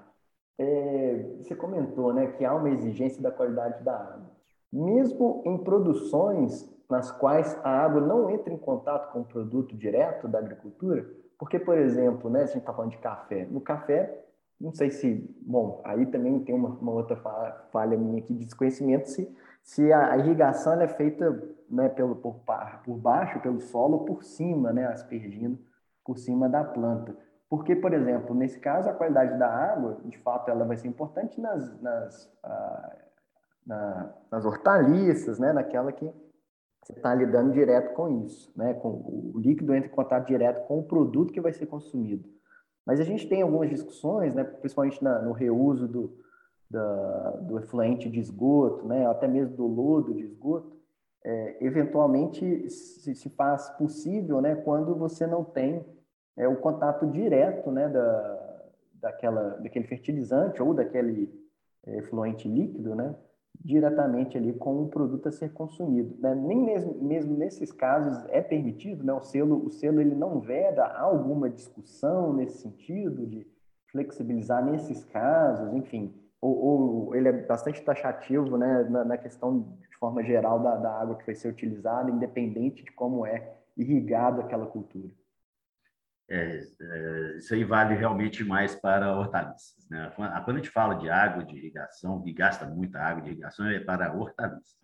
É, você comentou, né, que há uma exigência da qualidade da água. Mesmo em produções nas quais a água não entra em contato com o produto direto da agricultura, porque, por exemplo, né, a gente está falando de café, no café, não sei se, bom, aí também tem uma, uma outra falha minha aqui de desconhecimento, se, se a irrigação é feita né, pelo, por, por baixo, pelo solo, por cima, né, aspergindo por cima da planta. Porque, por exemplo, nesse caso, a qualidade da água, de fato, ela vai ser importante nas, nas, ah, na, nas hortaliças, né, naquela que você está lidando direto com isso, né? Com o líquido entra em contato direto com o produto que vai ser consumido. Mas a gente tem algumas discussões, né? Principalmente na, no reuso do, da, do efluente de esgoto, né? Até mesmo do lodo de esgoto. É, eventualmente se, se, faz possível, né? Quando você não tem é, o contato direto, né? Da, daquela, daquele fertilizante ou daquele é, efluente líquido, né? diretamente ali com o produto a ser consumido. Né? Nem mesmo, mesmo nesses casos é permitido, né? o, selo, o selo ele não veda alguma discussão nesse sentido de flexibilizar nesses casos, enfim, ou, ou ele é bastante taxativo né? na, na questão de forma geral da, da água que vai ser utilizada, independente de como é irrigado aquela cultura. É, é, isso aí vale realmente mais para hortaliças. Né? Quando a gente fala de água de irrigação, que gasta muita água de irrigação, é para hortaliças.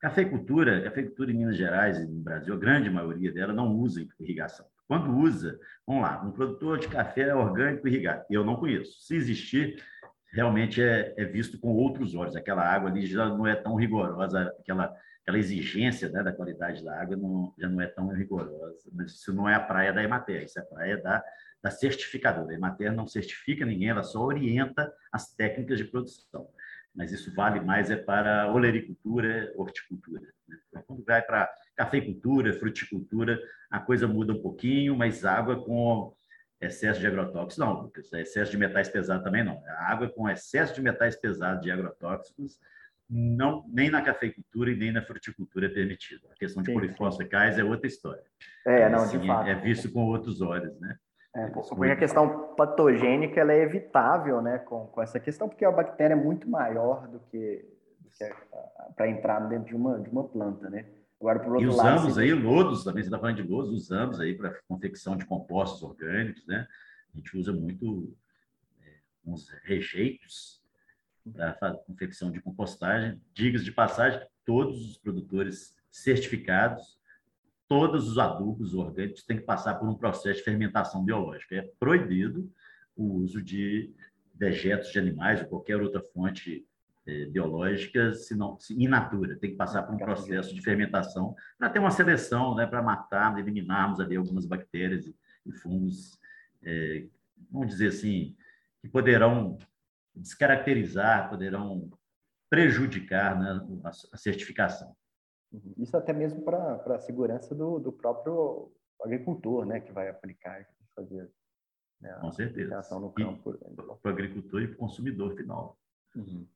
Cafeicultura, cafeicultura em Minas Gerais e no Brasil, a grande maioria dela não usa irrigação. Quando usa, vamos lá, um produtor de café orgânico irrigado, eu não conheço. Se existir, realmente é, é visto com outros olhos. Aquela água ali já não é tão rigorosa, aquela aquela exigência né, da qualidade da água não, já não é tão rigorosa. Mas isso não é a praia da Emater, isso é a praia da, da certificadora. A Emater não certifica ninguém, ela só orienta as técnicas de produção. Mas isso vale mais é para olericultura, horticultura. Né? Então, quando vai para cafeicultura, fruticultura, a coisa muda um pouquinho, mas água com excesso de agrotóxicos, não, excesso de metais pesados também não. A água com excesso de metais pesados de agrotóxicos não, nem na cafeicultura e nem na fruticultura é permitido. A questão de polifosfocais é outra história. É, não, assim, de fato. É visto com outros olhos, né? É, porque a questão patogênica ela é evitável, né, com, com essa questão, porque a bactéria é muito maior do que, que para entrar dentro de uma, de uma planta, né? Agora, por outro e usamos lado, aí lodos, também você está falando de lodos, usamos aí para confecção de compostos orgânicos, né? A gente usa muito é, uns rejeitos para confecção de compostagem. Digas de passagem, todos os produtores certificados, todos os adubos orgânicos têm que passar por um processo de fermentação biológica. É proibido o uso de dejetos de animais ou qualquer outra fonte biológica, se não se in natura, tem que passar por um processo de fermentação para ter uma seleção, né, para matar, eliminarmos ali algumas bactérias e fungos, eh, vamos dizer assim, que poderão descaracterizar, poderão prejudicar né, a certificação. Uhum. Isso até mesmo para a segurança do, do próprio agricultor, né, que vai aplicar, fazer né, Com certeza. no campo. Né. Para o agricultor e para o consumidor final. Uhum.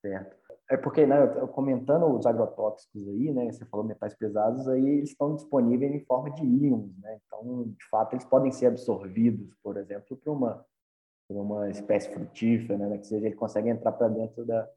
Certo. É porque, né, comentando os agrotóxicos aí, né, você falou metais pesados, aí eles estão disponíveis em forma de íons, né, então, de fato, eles podem ser absorvidos, por exemplo, para uma uma espécie frutífera, né? Que seja, ele consegue entrar para dentro da,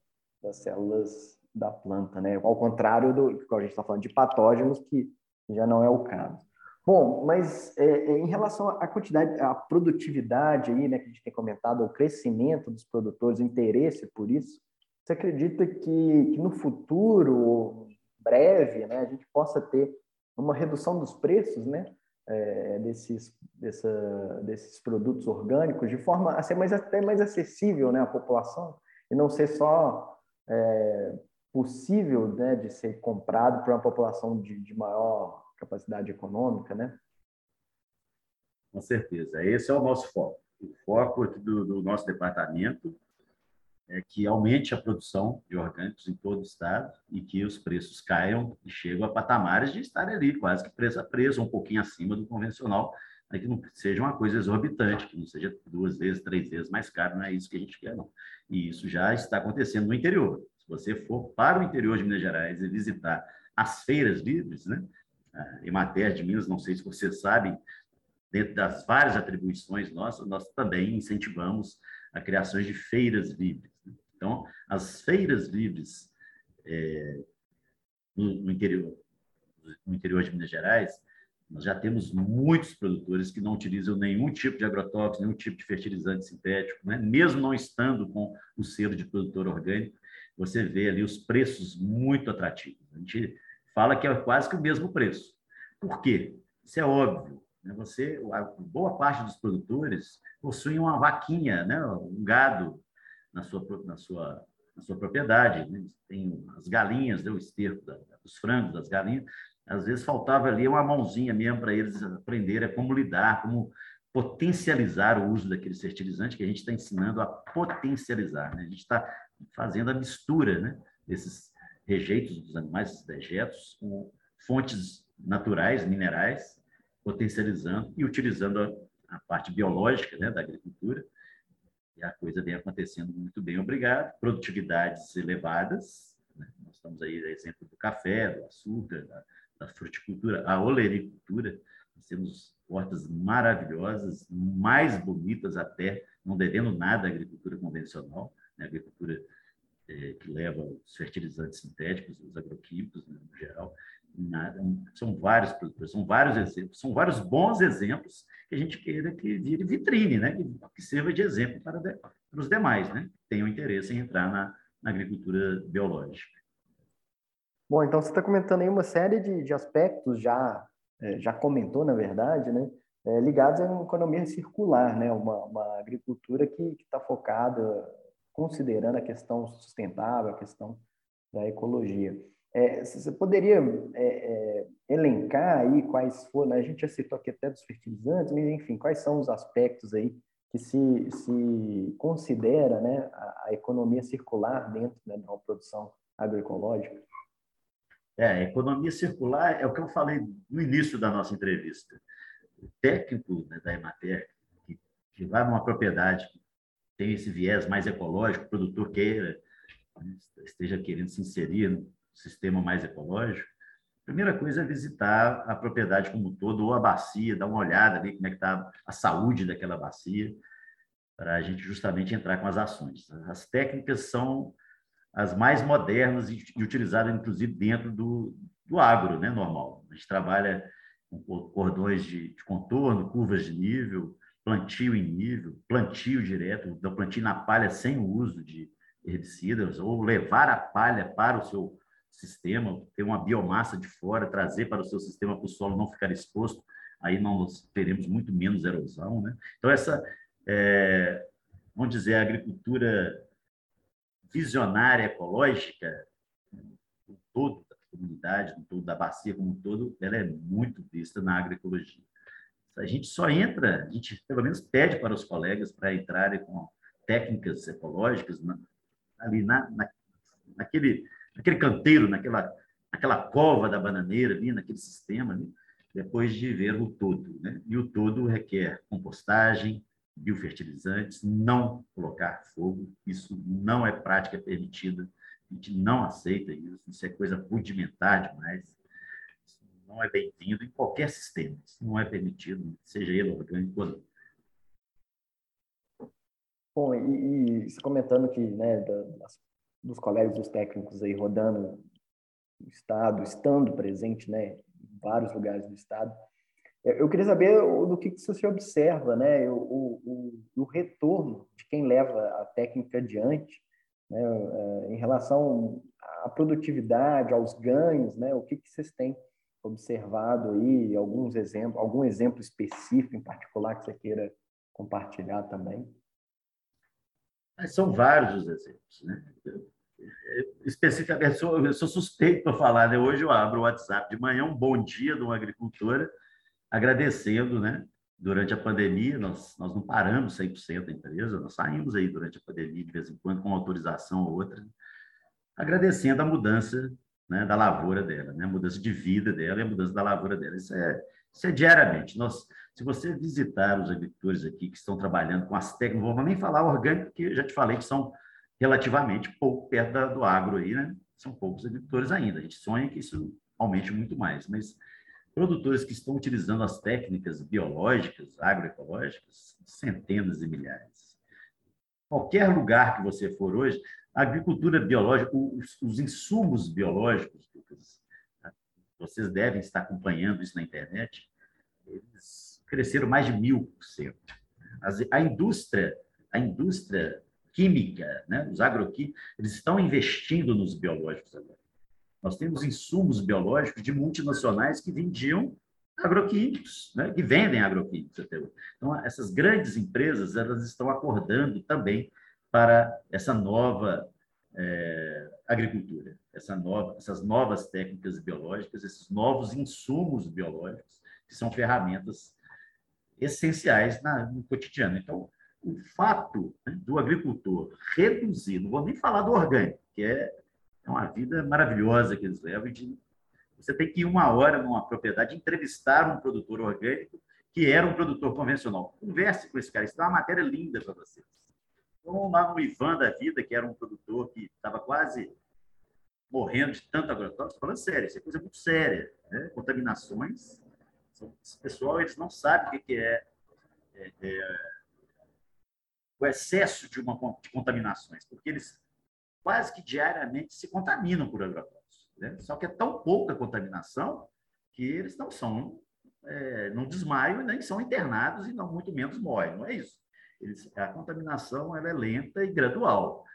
das células da planta, né? Ao contrário do que a gente está falando de patógenos, que já não é o caso. Bom, mas é, é, em relação à quantidade, à produtividade aí, né, que a gente tem comentado, o crescimento dos produtores, o interesse por isso, você acredita que, que no futuro breve, né, a gente possa ter uma redução dos preços, né, é, desses, dessa, desses produtos orgânicos de forma a ser mais, até mais acessível né, à população e não ser só é, possível né, de ser comprado por uma população de, de maior capacidade econômica, né? Com certeza. Esse é o nosso foco. O foco do, do nosso departamento é que aumente a produção de orgânicos em todo o estado e que os preços caiam e cheguem a patamares de estar ali, quase que preço a preço, um pouquinho acima do convencional, para que não seja uma coisa exorbitante, que não seja duas vezes, três vezes mais caro, não é isso que a gente quer, não. E isso já está acontecendo no interior. Se você for para o interior de Minas Gerais e visitar as feiras livres, né? A Emater de Minas, não sei se vocês sabem, dentro das várias atribuições nossas, nós também incentivamos a criação de feiras livres. Então, as feiras livres é, no, no, interior, no interior de Minas Gerais, nós já temos muitos produtores que não utilizam nenhum tipo de agrotóxico, nenhum tipo de fertilizante sintético, né? mesmo não estando com o selo de produtor orgânico, você vê ali os preços muito atrativos. A gente fala que é quase que o mesmo preço. Por quê? Isso é óbvio. Né? Você, boa parte dos produtores possuem uma vaquinha, né? um gado na sua, na sua, na sua propriedade. Né? Tem as galinhas, né? o esterco dos frangos, das galinhas. Às vezes faltava ali uma mãozinha mesmo para eles aprenderem como lidar, como potencializar o uso daquele fertilizante que a gente está ensinando a potencializar. Né? A gente está fazendo a mistura né? desses rejeitos dos animais, esses dejetos, com fontes naturais, minerais, potencializando e utilizando a, a parte biológica né, da agricultura. E a coisa vem acontecendo muito bem, obrigado. Produtividades elevadas. Né? Nós estamos aí, exemplo do café, do açúcar, da, da fruticultura, a olericultura. Nós temos hortas maravilhosas, mais bonitas até, não devendo nada à agricultura convencional, né? agricultura é, que leva os fertilizantes sintéticos, os agroquímicos né, no geral. São vários produtores, são vários exemplos, são vários bons exemplos que a gente queira que vire vitrine, né? que, que sirva de exemplo para, de, para os demais, né? que tenham interesse em entrar na, na agricultura biológica. Bom, então você está comentando aí uma série de, de aspectos, já, é, já comentou, na verdade, né? É, ligados à economia circular, né? uma, uma agricultura que está focada considerando a questão sustentável, a questão da ecologia. É, você poderia é, é, elencar aí quais foram, né? a gente já citou aqui até dos fertilizantes, mas enfim, quais são os aspectos aí que se, se considera né, a, a economia circular dentro né, de uma produção agroecológica? É, a economia circular é o que eu falei no início da nossa entrevista. O técnico né, da Emater, que, que vai numa propriedade tem esse viés mais ecológico, o produtor queira, né, esteja querendo se inserir no sistema mais ecológico, a primeira coisa é visitar a propriedade como um todo, ou a bacia, dar uma olhada ali como é que está a saúde daquela bacia, para a gente justamente entrar com as ações. As técnicas são as mais modernas e, utilizadas, inclusive, dentro do, do agro né, normal. A gente trabalha com cordões de, de contorno, curvas de nível, plantio em nível, plantio direto, então plantio na palha sem o uso de herbicidas, ou levar a palha para o seu sistema, ter uma biomassa de fora, trazer para o seu sistema para o solo não ficar exposto, aí nós teremos muito menos erosão. Né? Então, essa, é, vamos dizer, a agricultura visionária ecológica, no todo da comunidade, no todo da bacia como um todo, ela é muito vista na agroecologia. A gente só entra, a gente pelo menos pede para os colegas para entrarem com técnicas ecológicas na, ali na, na, naquele, naquele canteiro, naquela, naquela cova da bananeira, ali, naquele sistema, ali, depois de ver o todo. Né? E o todo requer compostagem, biofertilizantes, não colocar fogo, isso não é prática permitida, a gente não aceita isso, isso é coisa rudimentar demais não é bem-vindo em qualquer sistema. Isso não é permitido, seja ele orgânico ou não. Bom, e, e comentando que, né, das, dos colegas dos técnicos aí rodando o estado, estando presente, né, em vários lugares do estado, eu queria saber do que você observa, né, o, o, o retorno de quem leva a técnica adiante, né, é, em relação à produtividade, aos ganhos, né, o que, que vocês têm observado aí, alguns exemplos, algum exemplo específico em particular que você queira compartilhar também? São vários os exemplos, né? Especificamente, eu sou, eu sou suspeito para falar, né? Hoje eu abro o WhatsApp de manhã, um bom dia de uma agricultora, agradecendo, né? Durante a pandemia, nós, nós não paramos 100% da empresa, nós saímos aí durante a pandemia, de vez em quando, com autorização ou outra, agradecendo a mudança né, da lavoura dela, né, a mudança de vida dela e a mudança da lavoura dela. Isso é, isso é diariamente. Nós, se você visitar os agricultores aqui que estão trabalhando com as técnicas, não vou nem falar orgânico, porque já te falei que são relativamente pouco perto da, do agro aí, né? São poucos agricultores ainda. A gente sonha que isso aumente muito mais, mas produtores que estão utilizando as técnicas biológicas, agroecológicas, centenas e milhares. Qualquer lugar que você for hoje, a agricultura biológica, os, os insumos biológicos, vocês devem estar acompanhando isso na internet, eles cresceram mais de mil por cento. A indústria, a indústria química, né, os agroquímicos, eles estão investindo nos biológicos agora. Nós temos insumos biológicos de multinacionais que vendiam agroquímicos, né, que vendem agroquímicos até hoje. Então, essas grandes empresas elas estão acordando também para essa nova é, agricultura, essa nova, essas novas técnicas biológicas, esses novos insumos biológicos, que são ferramentas essenciais na, no cotidiano. Então, o fato né, do agricultor reduzir, não vou nem falar do orgânico, que é, é uma vida maravilhosa que eles levam, de, você tem que ir uma hora numa propriedade entrevistar um produtor orgânico que era um produtor convencional. Converse com esse cara, isso dá uma matéria linda para vocês. Então, lá no Ivan da vida, que era um produtor que estava quase morrendo de tanto agrotóxico, falando sério, isso é coisa muito séria. Né? Contaminações esse pessoal eles não sabem o que é, é, é o excesso de, uma, de contaminações, porque eles quase que diariamente se contaminam por agrotóxicos. Né? Só que é tão pouca contaminação que eles não são, é, não desmaiam e nem são internados e não muito menos morrem. Não é isso. Eles, a contaminação ela é lenta e gradual.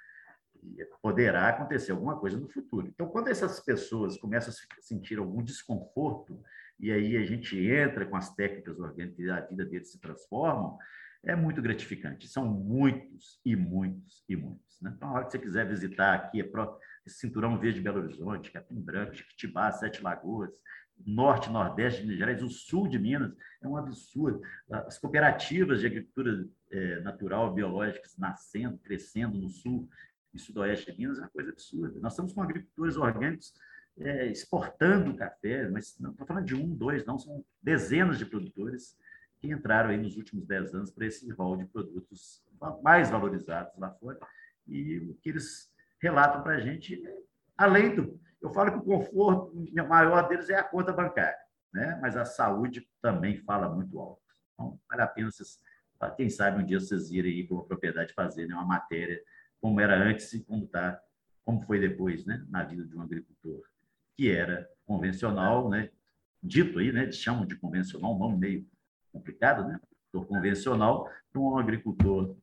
E poderá acontecer alguma coisa no futuro. Então, quando essas pessoas começam a sentir algum desconforto e aí a gente entra com as técnicas orgânicas e a vida deles se transformam, é muito gratificante. São muitos e muitos e muitos. Né? Então, a hora que você quiser visitar aqui, é esse cinturão verde de Belo Horizonte, Capim Branco, Chiquitibá, Sete Lagoas, norte, nordeste de Minas Gerais, o sul de Minas, é um absurdo. As cooperativas de agricultura é, natural, biológicas, nascendo, crescendo no sul e sudoeste de Minas, é uma coisa absurda. Nós estamos com agricultores orgânicos é, exportando café, mas não estou falando de um, dois, não, são dezenas de produtores que entraram aí nos últimos dez anos para esse rol de produtos mais valorizados lá fora. E o que eles relatam para a gente, além do. Eu falo que o conforto maior deles é a conta bancária, né? mas a saúde também fala muito alto. Então, vale a pena vocês, quem sabe um dia vocês irem aí para uma propriedade fazer né, uma matéria como era antes e como, tá, como foi depois né, na vida de um agricultor que era convencional, né? dito aí, né? Chamam de convencional, um nome meio complicado, né? Agricultor convencional para um agricultor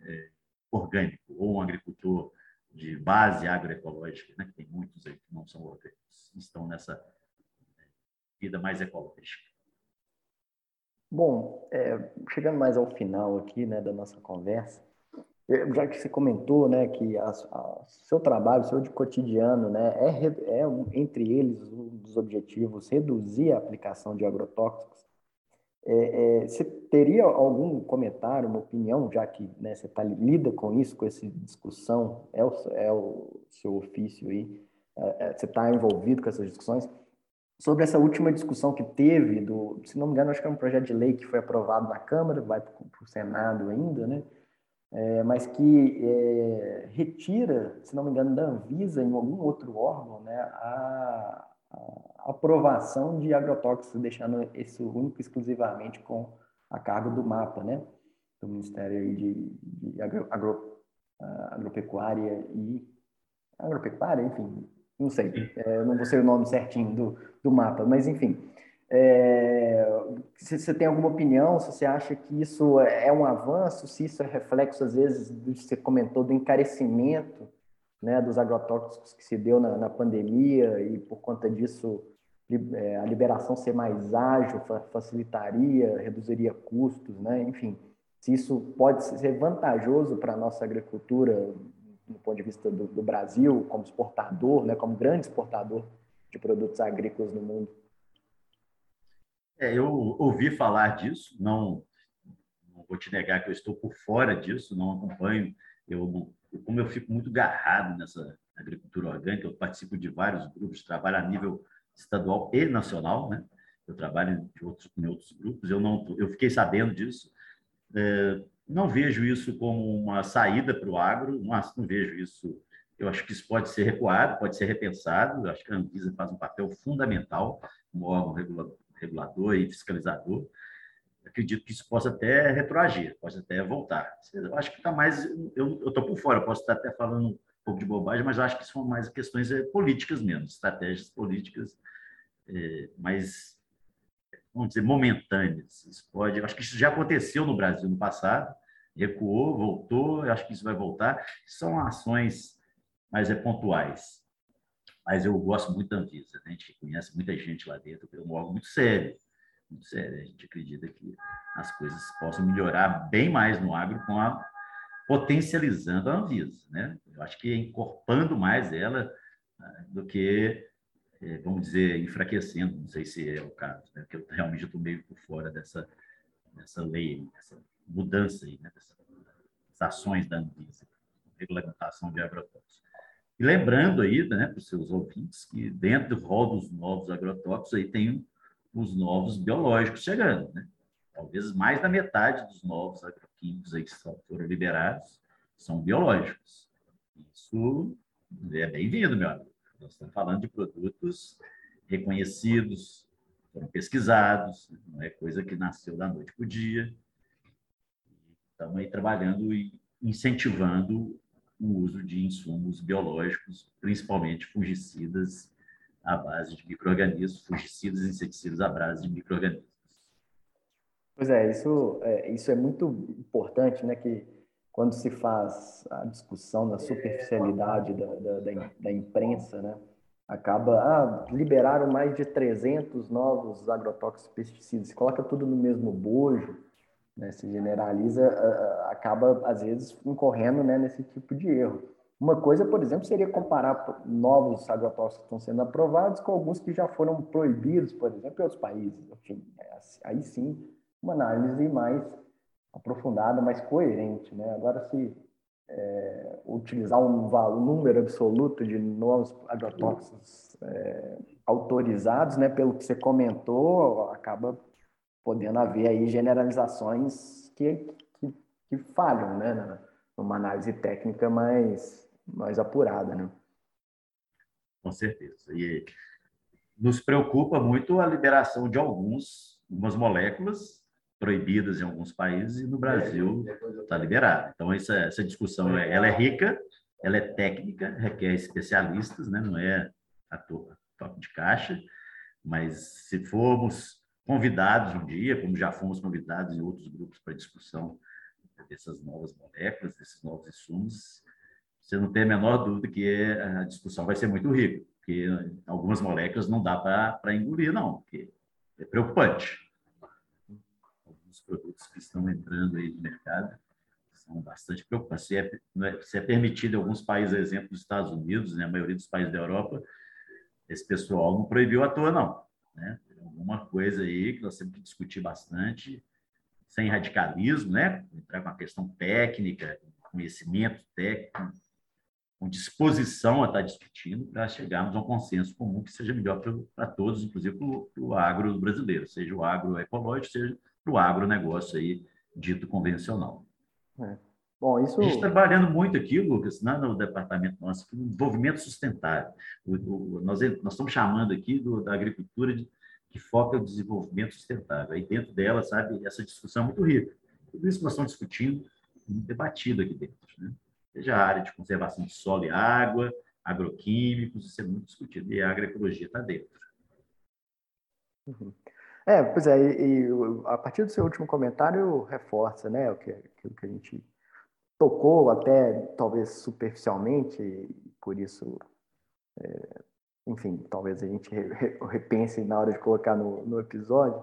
é, orgânico ou um agricultor de base agroecológica, né? Que tem muitos aí que não são orgânicos, estão nessa é, vida mais ecológica. Bom, é, chegando mais ao final aqui, né, da nossa conversa, já que você comentou, né, que a, seu trabalho, seu de cotidiano, né, é, é entre eles um dos objetivos reduzir a aplicação de agrotóxicos. É, é, você teria algum comentário, uma opinião, já que né, você tá, lida com isso, com essa discussão, é o, é o seu ofício aí, é, é, você está envolvido com essas discussões, sobre essa última discussão que teve, do, se não me engano, acho que é um projeto de lei que foi aprovado na Câmara, vai para o Senado ainda, né? É, mas que é, retira, se não me engano, da Anvisa, em algum outro órgão, né, a, a aprovação de agrotóxicos, deixando isso único exclusivamente com a carga do mapa, né? do Ministério de, de agro, agro, uh, Agropecuária e Agropecuária, enfim, não sei, é, não vou ser o nome certinho do, do mapa, mas enfim. É, se você tem alguma opinião, se você acha que isso é um avanço, se isso é reflexo, às vezes, do que você comentou, do encarecimento né, dos agrotóxicos que se deu na, na pandemia e, por conta disso, é, a liberação ser mais ágil facilitaria, reduziria custos, né? enfim, se isso pode ser vantajoso para a nossa agricultura do ponto de vista do, do Brasil como exportador, né, como grande exportador de produtos agrícolas no mundo. É, eu ouvi falar disso, não, não vou te negar que eu estou por fora disso, não acompanho. Eu, como eu fico muito garrado nessa agricultura orgânica, eu participo de vários grupos, trabalho a nível estadual e nacional, né? Eu trabalho em outros, em outros grupos, eu não, eu fiquei sabendo disso. É, não vejo isso como uma saída para o agro, não, não vejo isso. Eu acho que isso pode ser recuado, pode ser repensado. Eu acho que a Anvisa faz um papel fundamental como órgão regulador e fiscalizador, acredito que isso possa até retroagir, pode até voltar. Eu acho que está mais. Eu estou por fora, posso estar até falando um pouco de bobagem, mas acho que são mais questões é, políticas mesmo, estratégias políticas, é, mais, vamos dizer, momentâneas. Isso pode. Acho que isso já aconteceu no Brasil no passado, recuou, voltou, acho que isso vai voltar. São ações mais é, pontuais mas eu gosto muito da Anvisa. Né? A gente conhece muita gente lá dentro, é um órgão muito sério, muito sério. A gente acredita que as coisas possam melhorar bem mais no agro com a potencializando a Anvisa, né? Eu acho que encorpando mais ela né, do que, é, vamos dizer, enfraquecendo. Não sei se é o caso, né? Porque eu realmente estou meio por fora dessa dessa lei, dessa mudança aí, né? Dessas, ações da Anvisa, regulamentação de agrotóxicos. E lembrando aí, né, para os seus ouvintes, que dentro do rol dos novos agrotóxicos aí tem os novos biológicos chegando, né? Talvez mais da metade dos novos agroquímicos aí que foram liberados são biológicos. Isso é bem-vindo, meu amigo. Nós estamos falando de produtos reconhecidos, foram pesquisados, não é coisa que nasceu da noite para o dia. Estamos aí trabalhando e incentivando o uso de insumos biológicos, principalmente fungicidas à base de micro-organismos, fungicidas e inseticidas à base de micro-organismos. Pois é, isso é, isso é muito importante, né, que quando se faz a discussão da superficialidade da, da, da, da imprensa, né, acaba, ah, liberaram mais de 300 novos agrotóxicos e pesticidas, coloca tudo no mesmo bojo, né, se generaliza, acaba, às vezes, incorrendo né, nesse tipo de erro. Uma coisa, por exemplo, seria comparar novos agrotóxicos que estão sendo aprovados com alguns que já foram proibidos, por exemplo, em outros países. Enfim, é, aí sim, uma análise mais aprofundada, mais coerente. Né? Agora, se é, utilizar um, um, número absoluto de novos agrotóxicos é, autorizados, né, pelo que você comentou, acaba podendo haver aí generalizações que, que, que falham, né, numa análise técnica mais, mais apurada, né? Com certeza. E nos preocupa muito a liberação de alguns, algumas moléculas proibidas em alguns países e no Brasil está liberada. Então essa, essa discussão ela é rica, ela é técnica, requer especialistas, né? não é a toque de caixa, mas se formos convidados um dia, como já fomos convidados em outros grupos para discussão dessas novas moléculas, desses novos insumos, você não tem a menor dúvida que a discussão vai ser muito rica, porque algumas moléculas não dá para engolir, não, porque é preocupante. Alguns produtos que estão entrando aí no mercado são bastante preocupantes. Se é, é, se é permitido em alguns países, exemplo dos Estados Unidos, né, a maioria dos países da Europa, esse pessoal não proibiu à toa, não. Né? Alguma coisa aí que nós temos que discutir bastante, sem radicalismo, né? Entrar com a questão técnica, conhecimento técnico, com disposição a estar discutindo para chegarmos a um consenso comum que seja melhor para todos, inclusive para o agro brasileiro, seja o agro ecológico, seja para o agronegócio aí dito convencional. É. Bom, isso... A gente está trabalhando muito aqui, Lucas, né, no departamento nosso, no desenvolvimento sustentável. O, o, nós, nós estamos chamando aqui do, da agricultura de que foca o desenvolvimento sustentável. Aí dentro dela, sabe, essa discussão é muito rica. Tudo isso que nós estamos discutindo, debatido aqui dentro. Né? Seja a área de conservação de solo e água, agroquímicos, isso é muito discutido, e a agroecologia está dentro. Uhum. É, pois é, e, e, a partir do seu último comentário reforça, né, o que, aquilo que a gente tocou até talvez superficialmente, e por isso, é, enfim, talvez a gente repense na hora de colocar no, no episódio,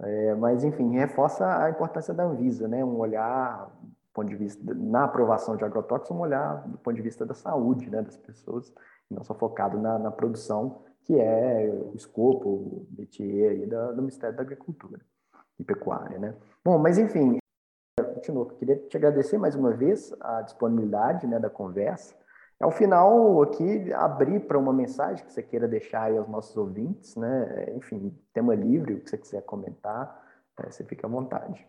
é, mas enfim, reforça a importância da Anvisa, né, um olhar do ponto de vista na aprovação de agrotóxicos, um olhar do ponto de vista da saúde, né, das pessoas, não só focado na, na produção que é o escopo, o métier aí do Ministério da Agricultura e Pecuária, né? Bom, mas enfim, continuo. Queria te agradecer mais uma vez a disponibilidade né, da conversa. Ao final, aqui, abrir para uma mensagem que você queira deixar aí aos nossos ouvintes, né? Enfim, tema livre, o que você quiser comentar, né? você fica à vontade.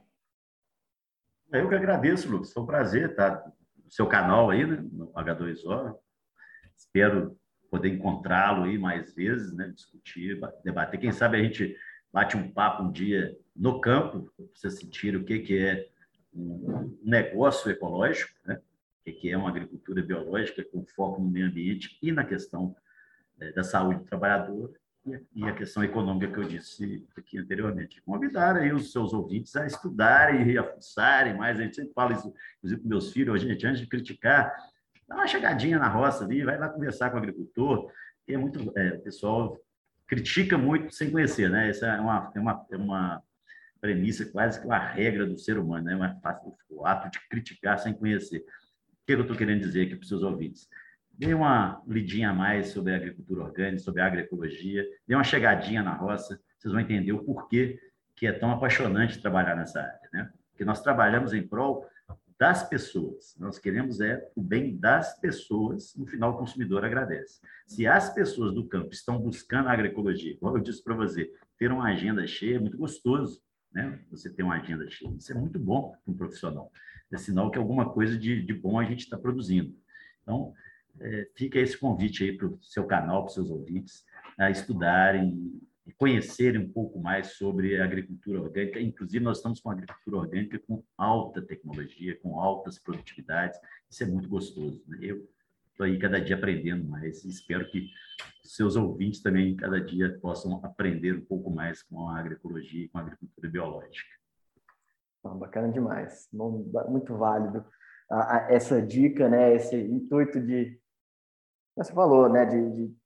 Eu que agradeço, Lucas. Foi um prazer estar no seu canal aí, né? no H2O. Espero poder encontrá-lo aí mais vezes, né? discutir, debater. Quem sabe a gente bate um papo um dia no campo, para você sentir o que, que é um negócio ecológico, né? Que é uma agricultura biológica com foco no meio ambiente e na questão é, da saúde do trabalhador e a questão econômica que eu disse aqui anteriormente. Convidar aí os seus ouvintes a estudarem e a fuçarem mais. A gente sempre fala isso, inclusive com meus filhos, gente, antes de criticar, dá uma chegadinha na roça ali, vai lá conversar com o agricultor, que é muito, é, o pessoal critica muito sem conhecer, né? Essa é uma, é uma, é uma premissa quase que uma regra do ser humano, né? O ato de criticar sem conhecer. Que eu estou querendo dizer aqui para os seus ouvintes? Dê uma lidinha a mais sobre a agricultura orgânica, sobre a agroecologia, dê uma chegadinha na roça, vocês vão entender o porquê que é tão apaixonante trabalhar nessa área, né? Porque nós trabalhamos em prol das pessoas. Nós queremos é o bem das pessoas, no final o consumidor agradece. Se as pessoas do campo estão buscando a agroecologia, como eu disse para você, ter uma agenda cheia é muito gostoso, né? Você ter uma agenda cheia, isso é muito bom para um profissional. É sinal que alguma coisa de, de bom a gente está produzindo. Então, é, fica esse convite aí para o seu canal, para os seus ouvintes, a estudarem e conhecerem um pouco mais sobre a agricultura orgânica. Inclusive, nós estamos com a agricultura orgânica com alta tecnologia, com altas produtividades. Isso é muito gostoso. Né? Eu estou aí cada dia aprendendo mais e espero que seus ouvintes também cada dia possam aprender um pouco mais com a agroecologia e com a agricultura biológica. Bacana demais, muito válido essa dica, né? Esse intuito de, você falou, né? De, de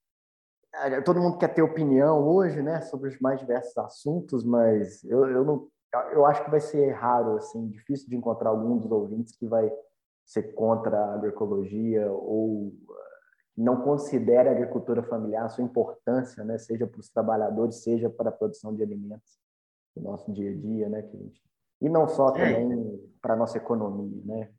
é, todo mundo quer ter opinião hoje, né, sobre os mais diversos assuntos, mas eu, eu não, eu acho que vai ser raro, assim, difícil de encontrar algum dos ouvintes que vai ser contra a agroecologia ou eh, não considere a agricultura familiar a sua importância, né, seja para os trabalhadores, seja para a produção de alimentos do nosso dia a dia, né, que gente... e não só é. também é. para a nossa economia, né.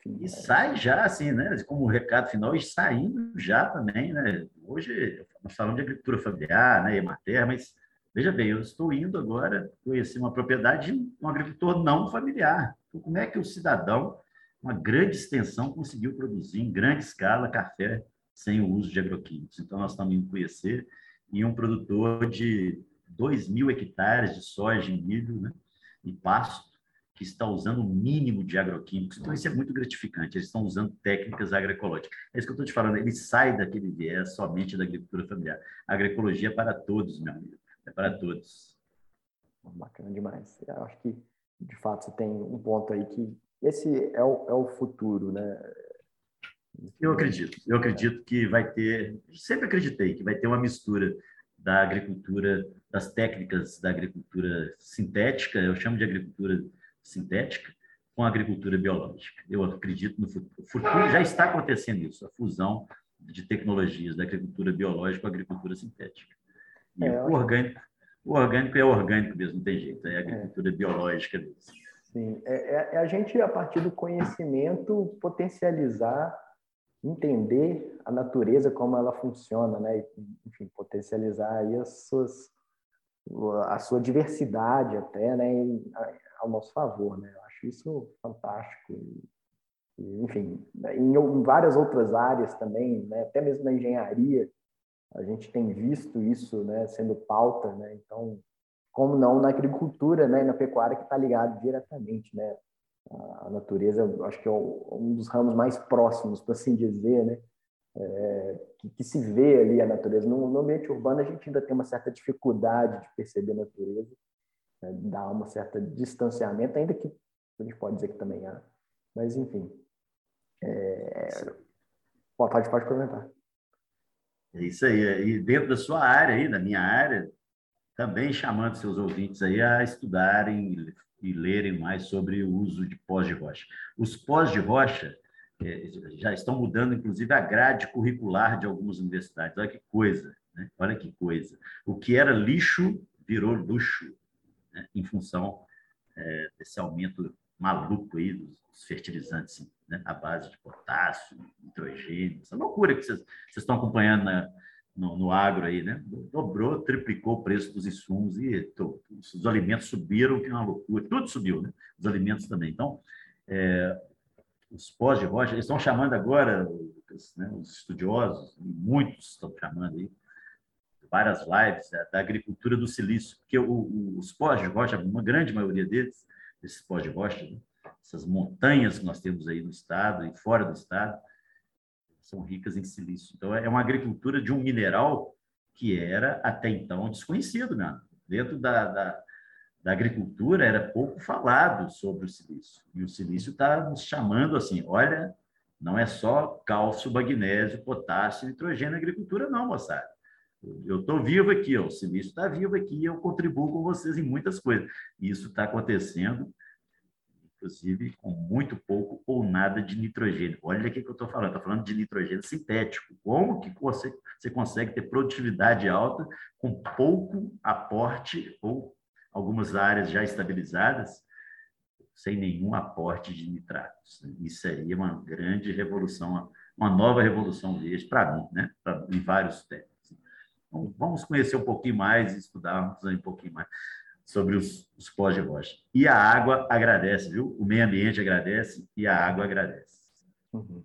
Enfim, e é... sai já, assim, né, como recado final, e saindo já também, né, hoje nós falamos de agricultura familiar, né, Emater, mas veja bem, eu estou indo agora conhecer uma propriedade de um agricultor não familiar. Então, como é que o cidadão, uma grande extensão, conseguiu produzir em grande escala café sem o uso de agroquímicos? Então, nós estamos indo conhecer e um produtor de 2 mil hectares de soja e milho né, e pasto, que está usando o mínimo de agroquímicos. Então, isso é muito gratificante. Eles estão usando técnicas agroecológicas. É isso que eu estou te falando. Ele sai daquele viés somente da agricultura familiar. A agroecologia é para todos, meu amigo. É para todos. Bacana demais. Eu acho que, de fato, você tem um ponto aí que esse é o, é o futuro, né? Eu acredito. Eu acredito que vai ter... Sempre acreditei que vai ter uma mistura da agricultura, das técnicas da agricultura sintética, eu chamo de agricultura sintética com a agricultura biológica. Eu acredito no futuro. futuro já está acontecendo isso, a fusão de tecnologias da agricultura biológica com a agricultura sintética. E é, o orgânico, o orgânico é orgânico mesmo, não tem jeito, é a agricultura é. biológica mesmo. Sim, é, é, é a gente, a partir do conhecimento, potencializar, entender a natureza, como ela funciona, né? Enfim, potencializar aí as suas, a sua diversidade até, né? ao nosso favor, né? Eu acho isso fantástico. Enfim, em, várias outras áreas também, né? Até mesmo na engenharia, a gente tem visto isso, né? Sendo pauta, né? Então, como não na agricultura né, na pecuária, que está ligado diretamente. Né? A natureza, acho que é um dos ramos mais próximos, por assim dizer, né? É, que, que, se vê ali a natureza. No, no, ambiente urbano, a gente ainda tem uma certa dificuldade de perceber a natureza, né? dá um certo distanciamento, ainda que a gente pode dizer que também há. Mas, enfim. É... Pode, pode comentar. É isso aí. E dentro da sua área aí, da minha área, também chamando seus ouvintes aí a estudarem e lerem mais sobre o uso de pós de rocha. Os pós de rocha já estão mudando, inclusive, a grade curricular de algumas universidades. Olha que coisa, né? olha que coisa. O que era lixo virou luxo, né? em função é, desse aumento maluco aí dos fertilizantes né? à base de potássio, nitrogênio, essa loucura que vocês, vocês estão acompanhando na, no, no, agro aí, né? Dobrou, triplicou o preço dos insumos e tô, os alimentos subiram, que é uma loucura. Tudo subiu, né? Os alimentos também. Então, é, os pós de rocha, eles estão chamando agora, né, os estudiosos, muitos estão chamando aí, várias lives da, da agricultura do silício, porque o, o, os pós de rocha, uma grande maioria deles, esses pós de rocha, né, essas montanhas que nós temos aí no estado e fora do estado, são ricas em silício. Então, é uma agricultura de um mineral que era até então desconhecido, né? Dentro da, da, da agricultura era pouco falado sobre o silício. E o silício está nos chamando assim: olha, não é só cálcio, magnésio, potássio, nitrogênio na agricultura, não, moçada. Eu estou vivo aqui, ó, o silício está vivo aqui, eu contribuo com vocês em muitas coisas. Isso está acontecendo inclusive com muito pouco ou nada de nitrogênio. Olha o que eu estou falando, estou falando de nitrogênio sintético. Como que você, você consegue ter produtividade alta com pouco aporte ou algumas áreas já estabilizadas sem nenhum aporte de nitratos? Isso seria uma grande revolução, uma nova revolução verde para mim, né? Pra, em vários temas. Então, vamos conhecer um pouquinho mais e estudarmos um pouquinho mais sobre os, os pós de rocha. E a água agradece, viu? O meio ambiente agradece e a água agradece. Uhum.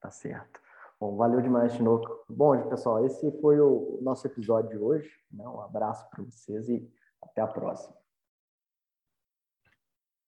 Tá certo. Bom, valeu demais, Tinoco. Bom, pessoal, esse foi o nosso episódio de hoje. Né? Um abraço para vocês e até a próxima.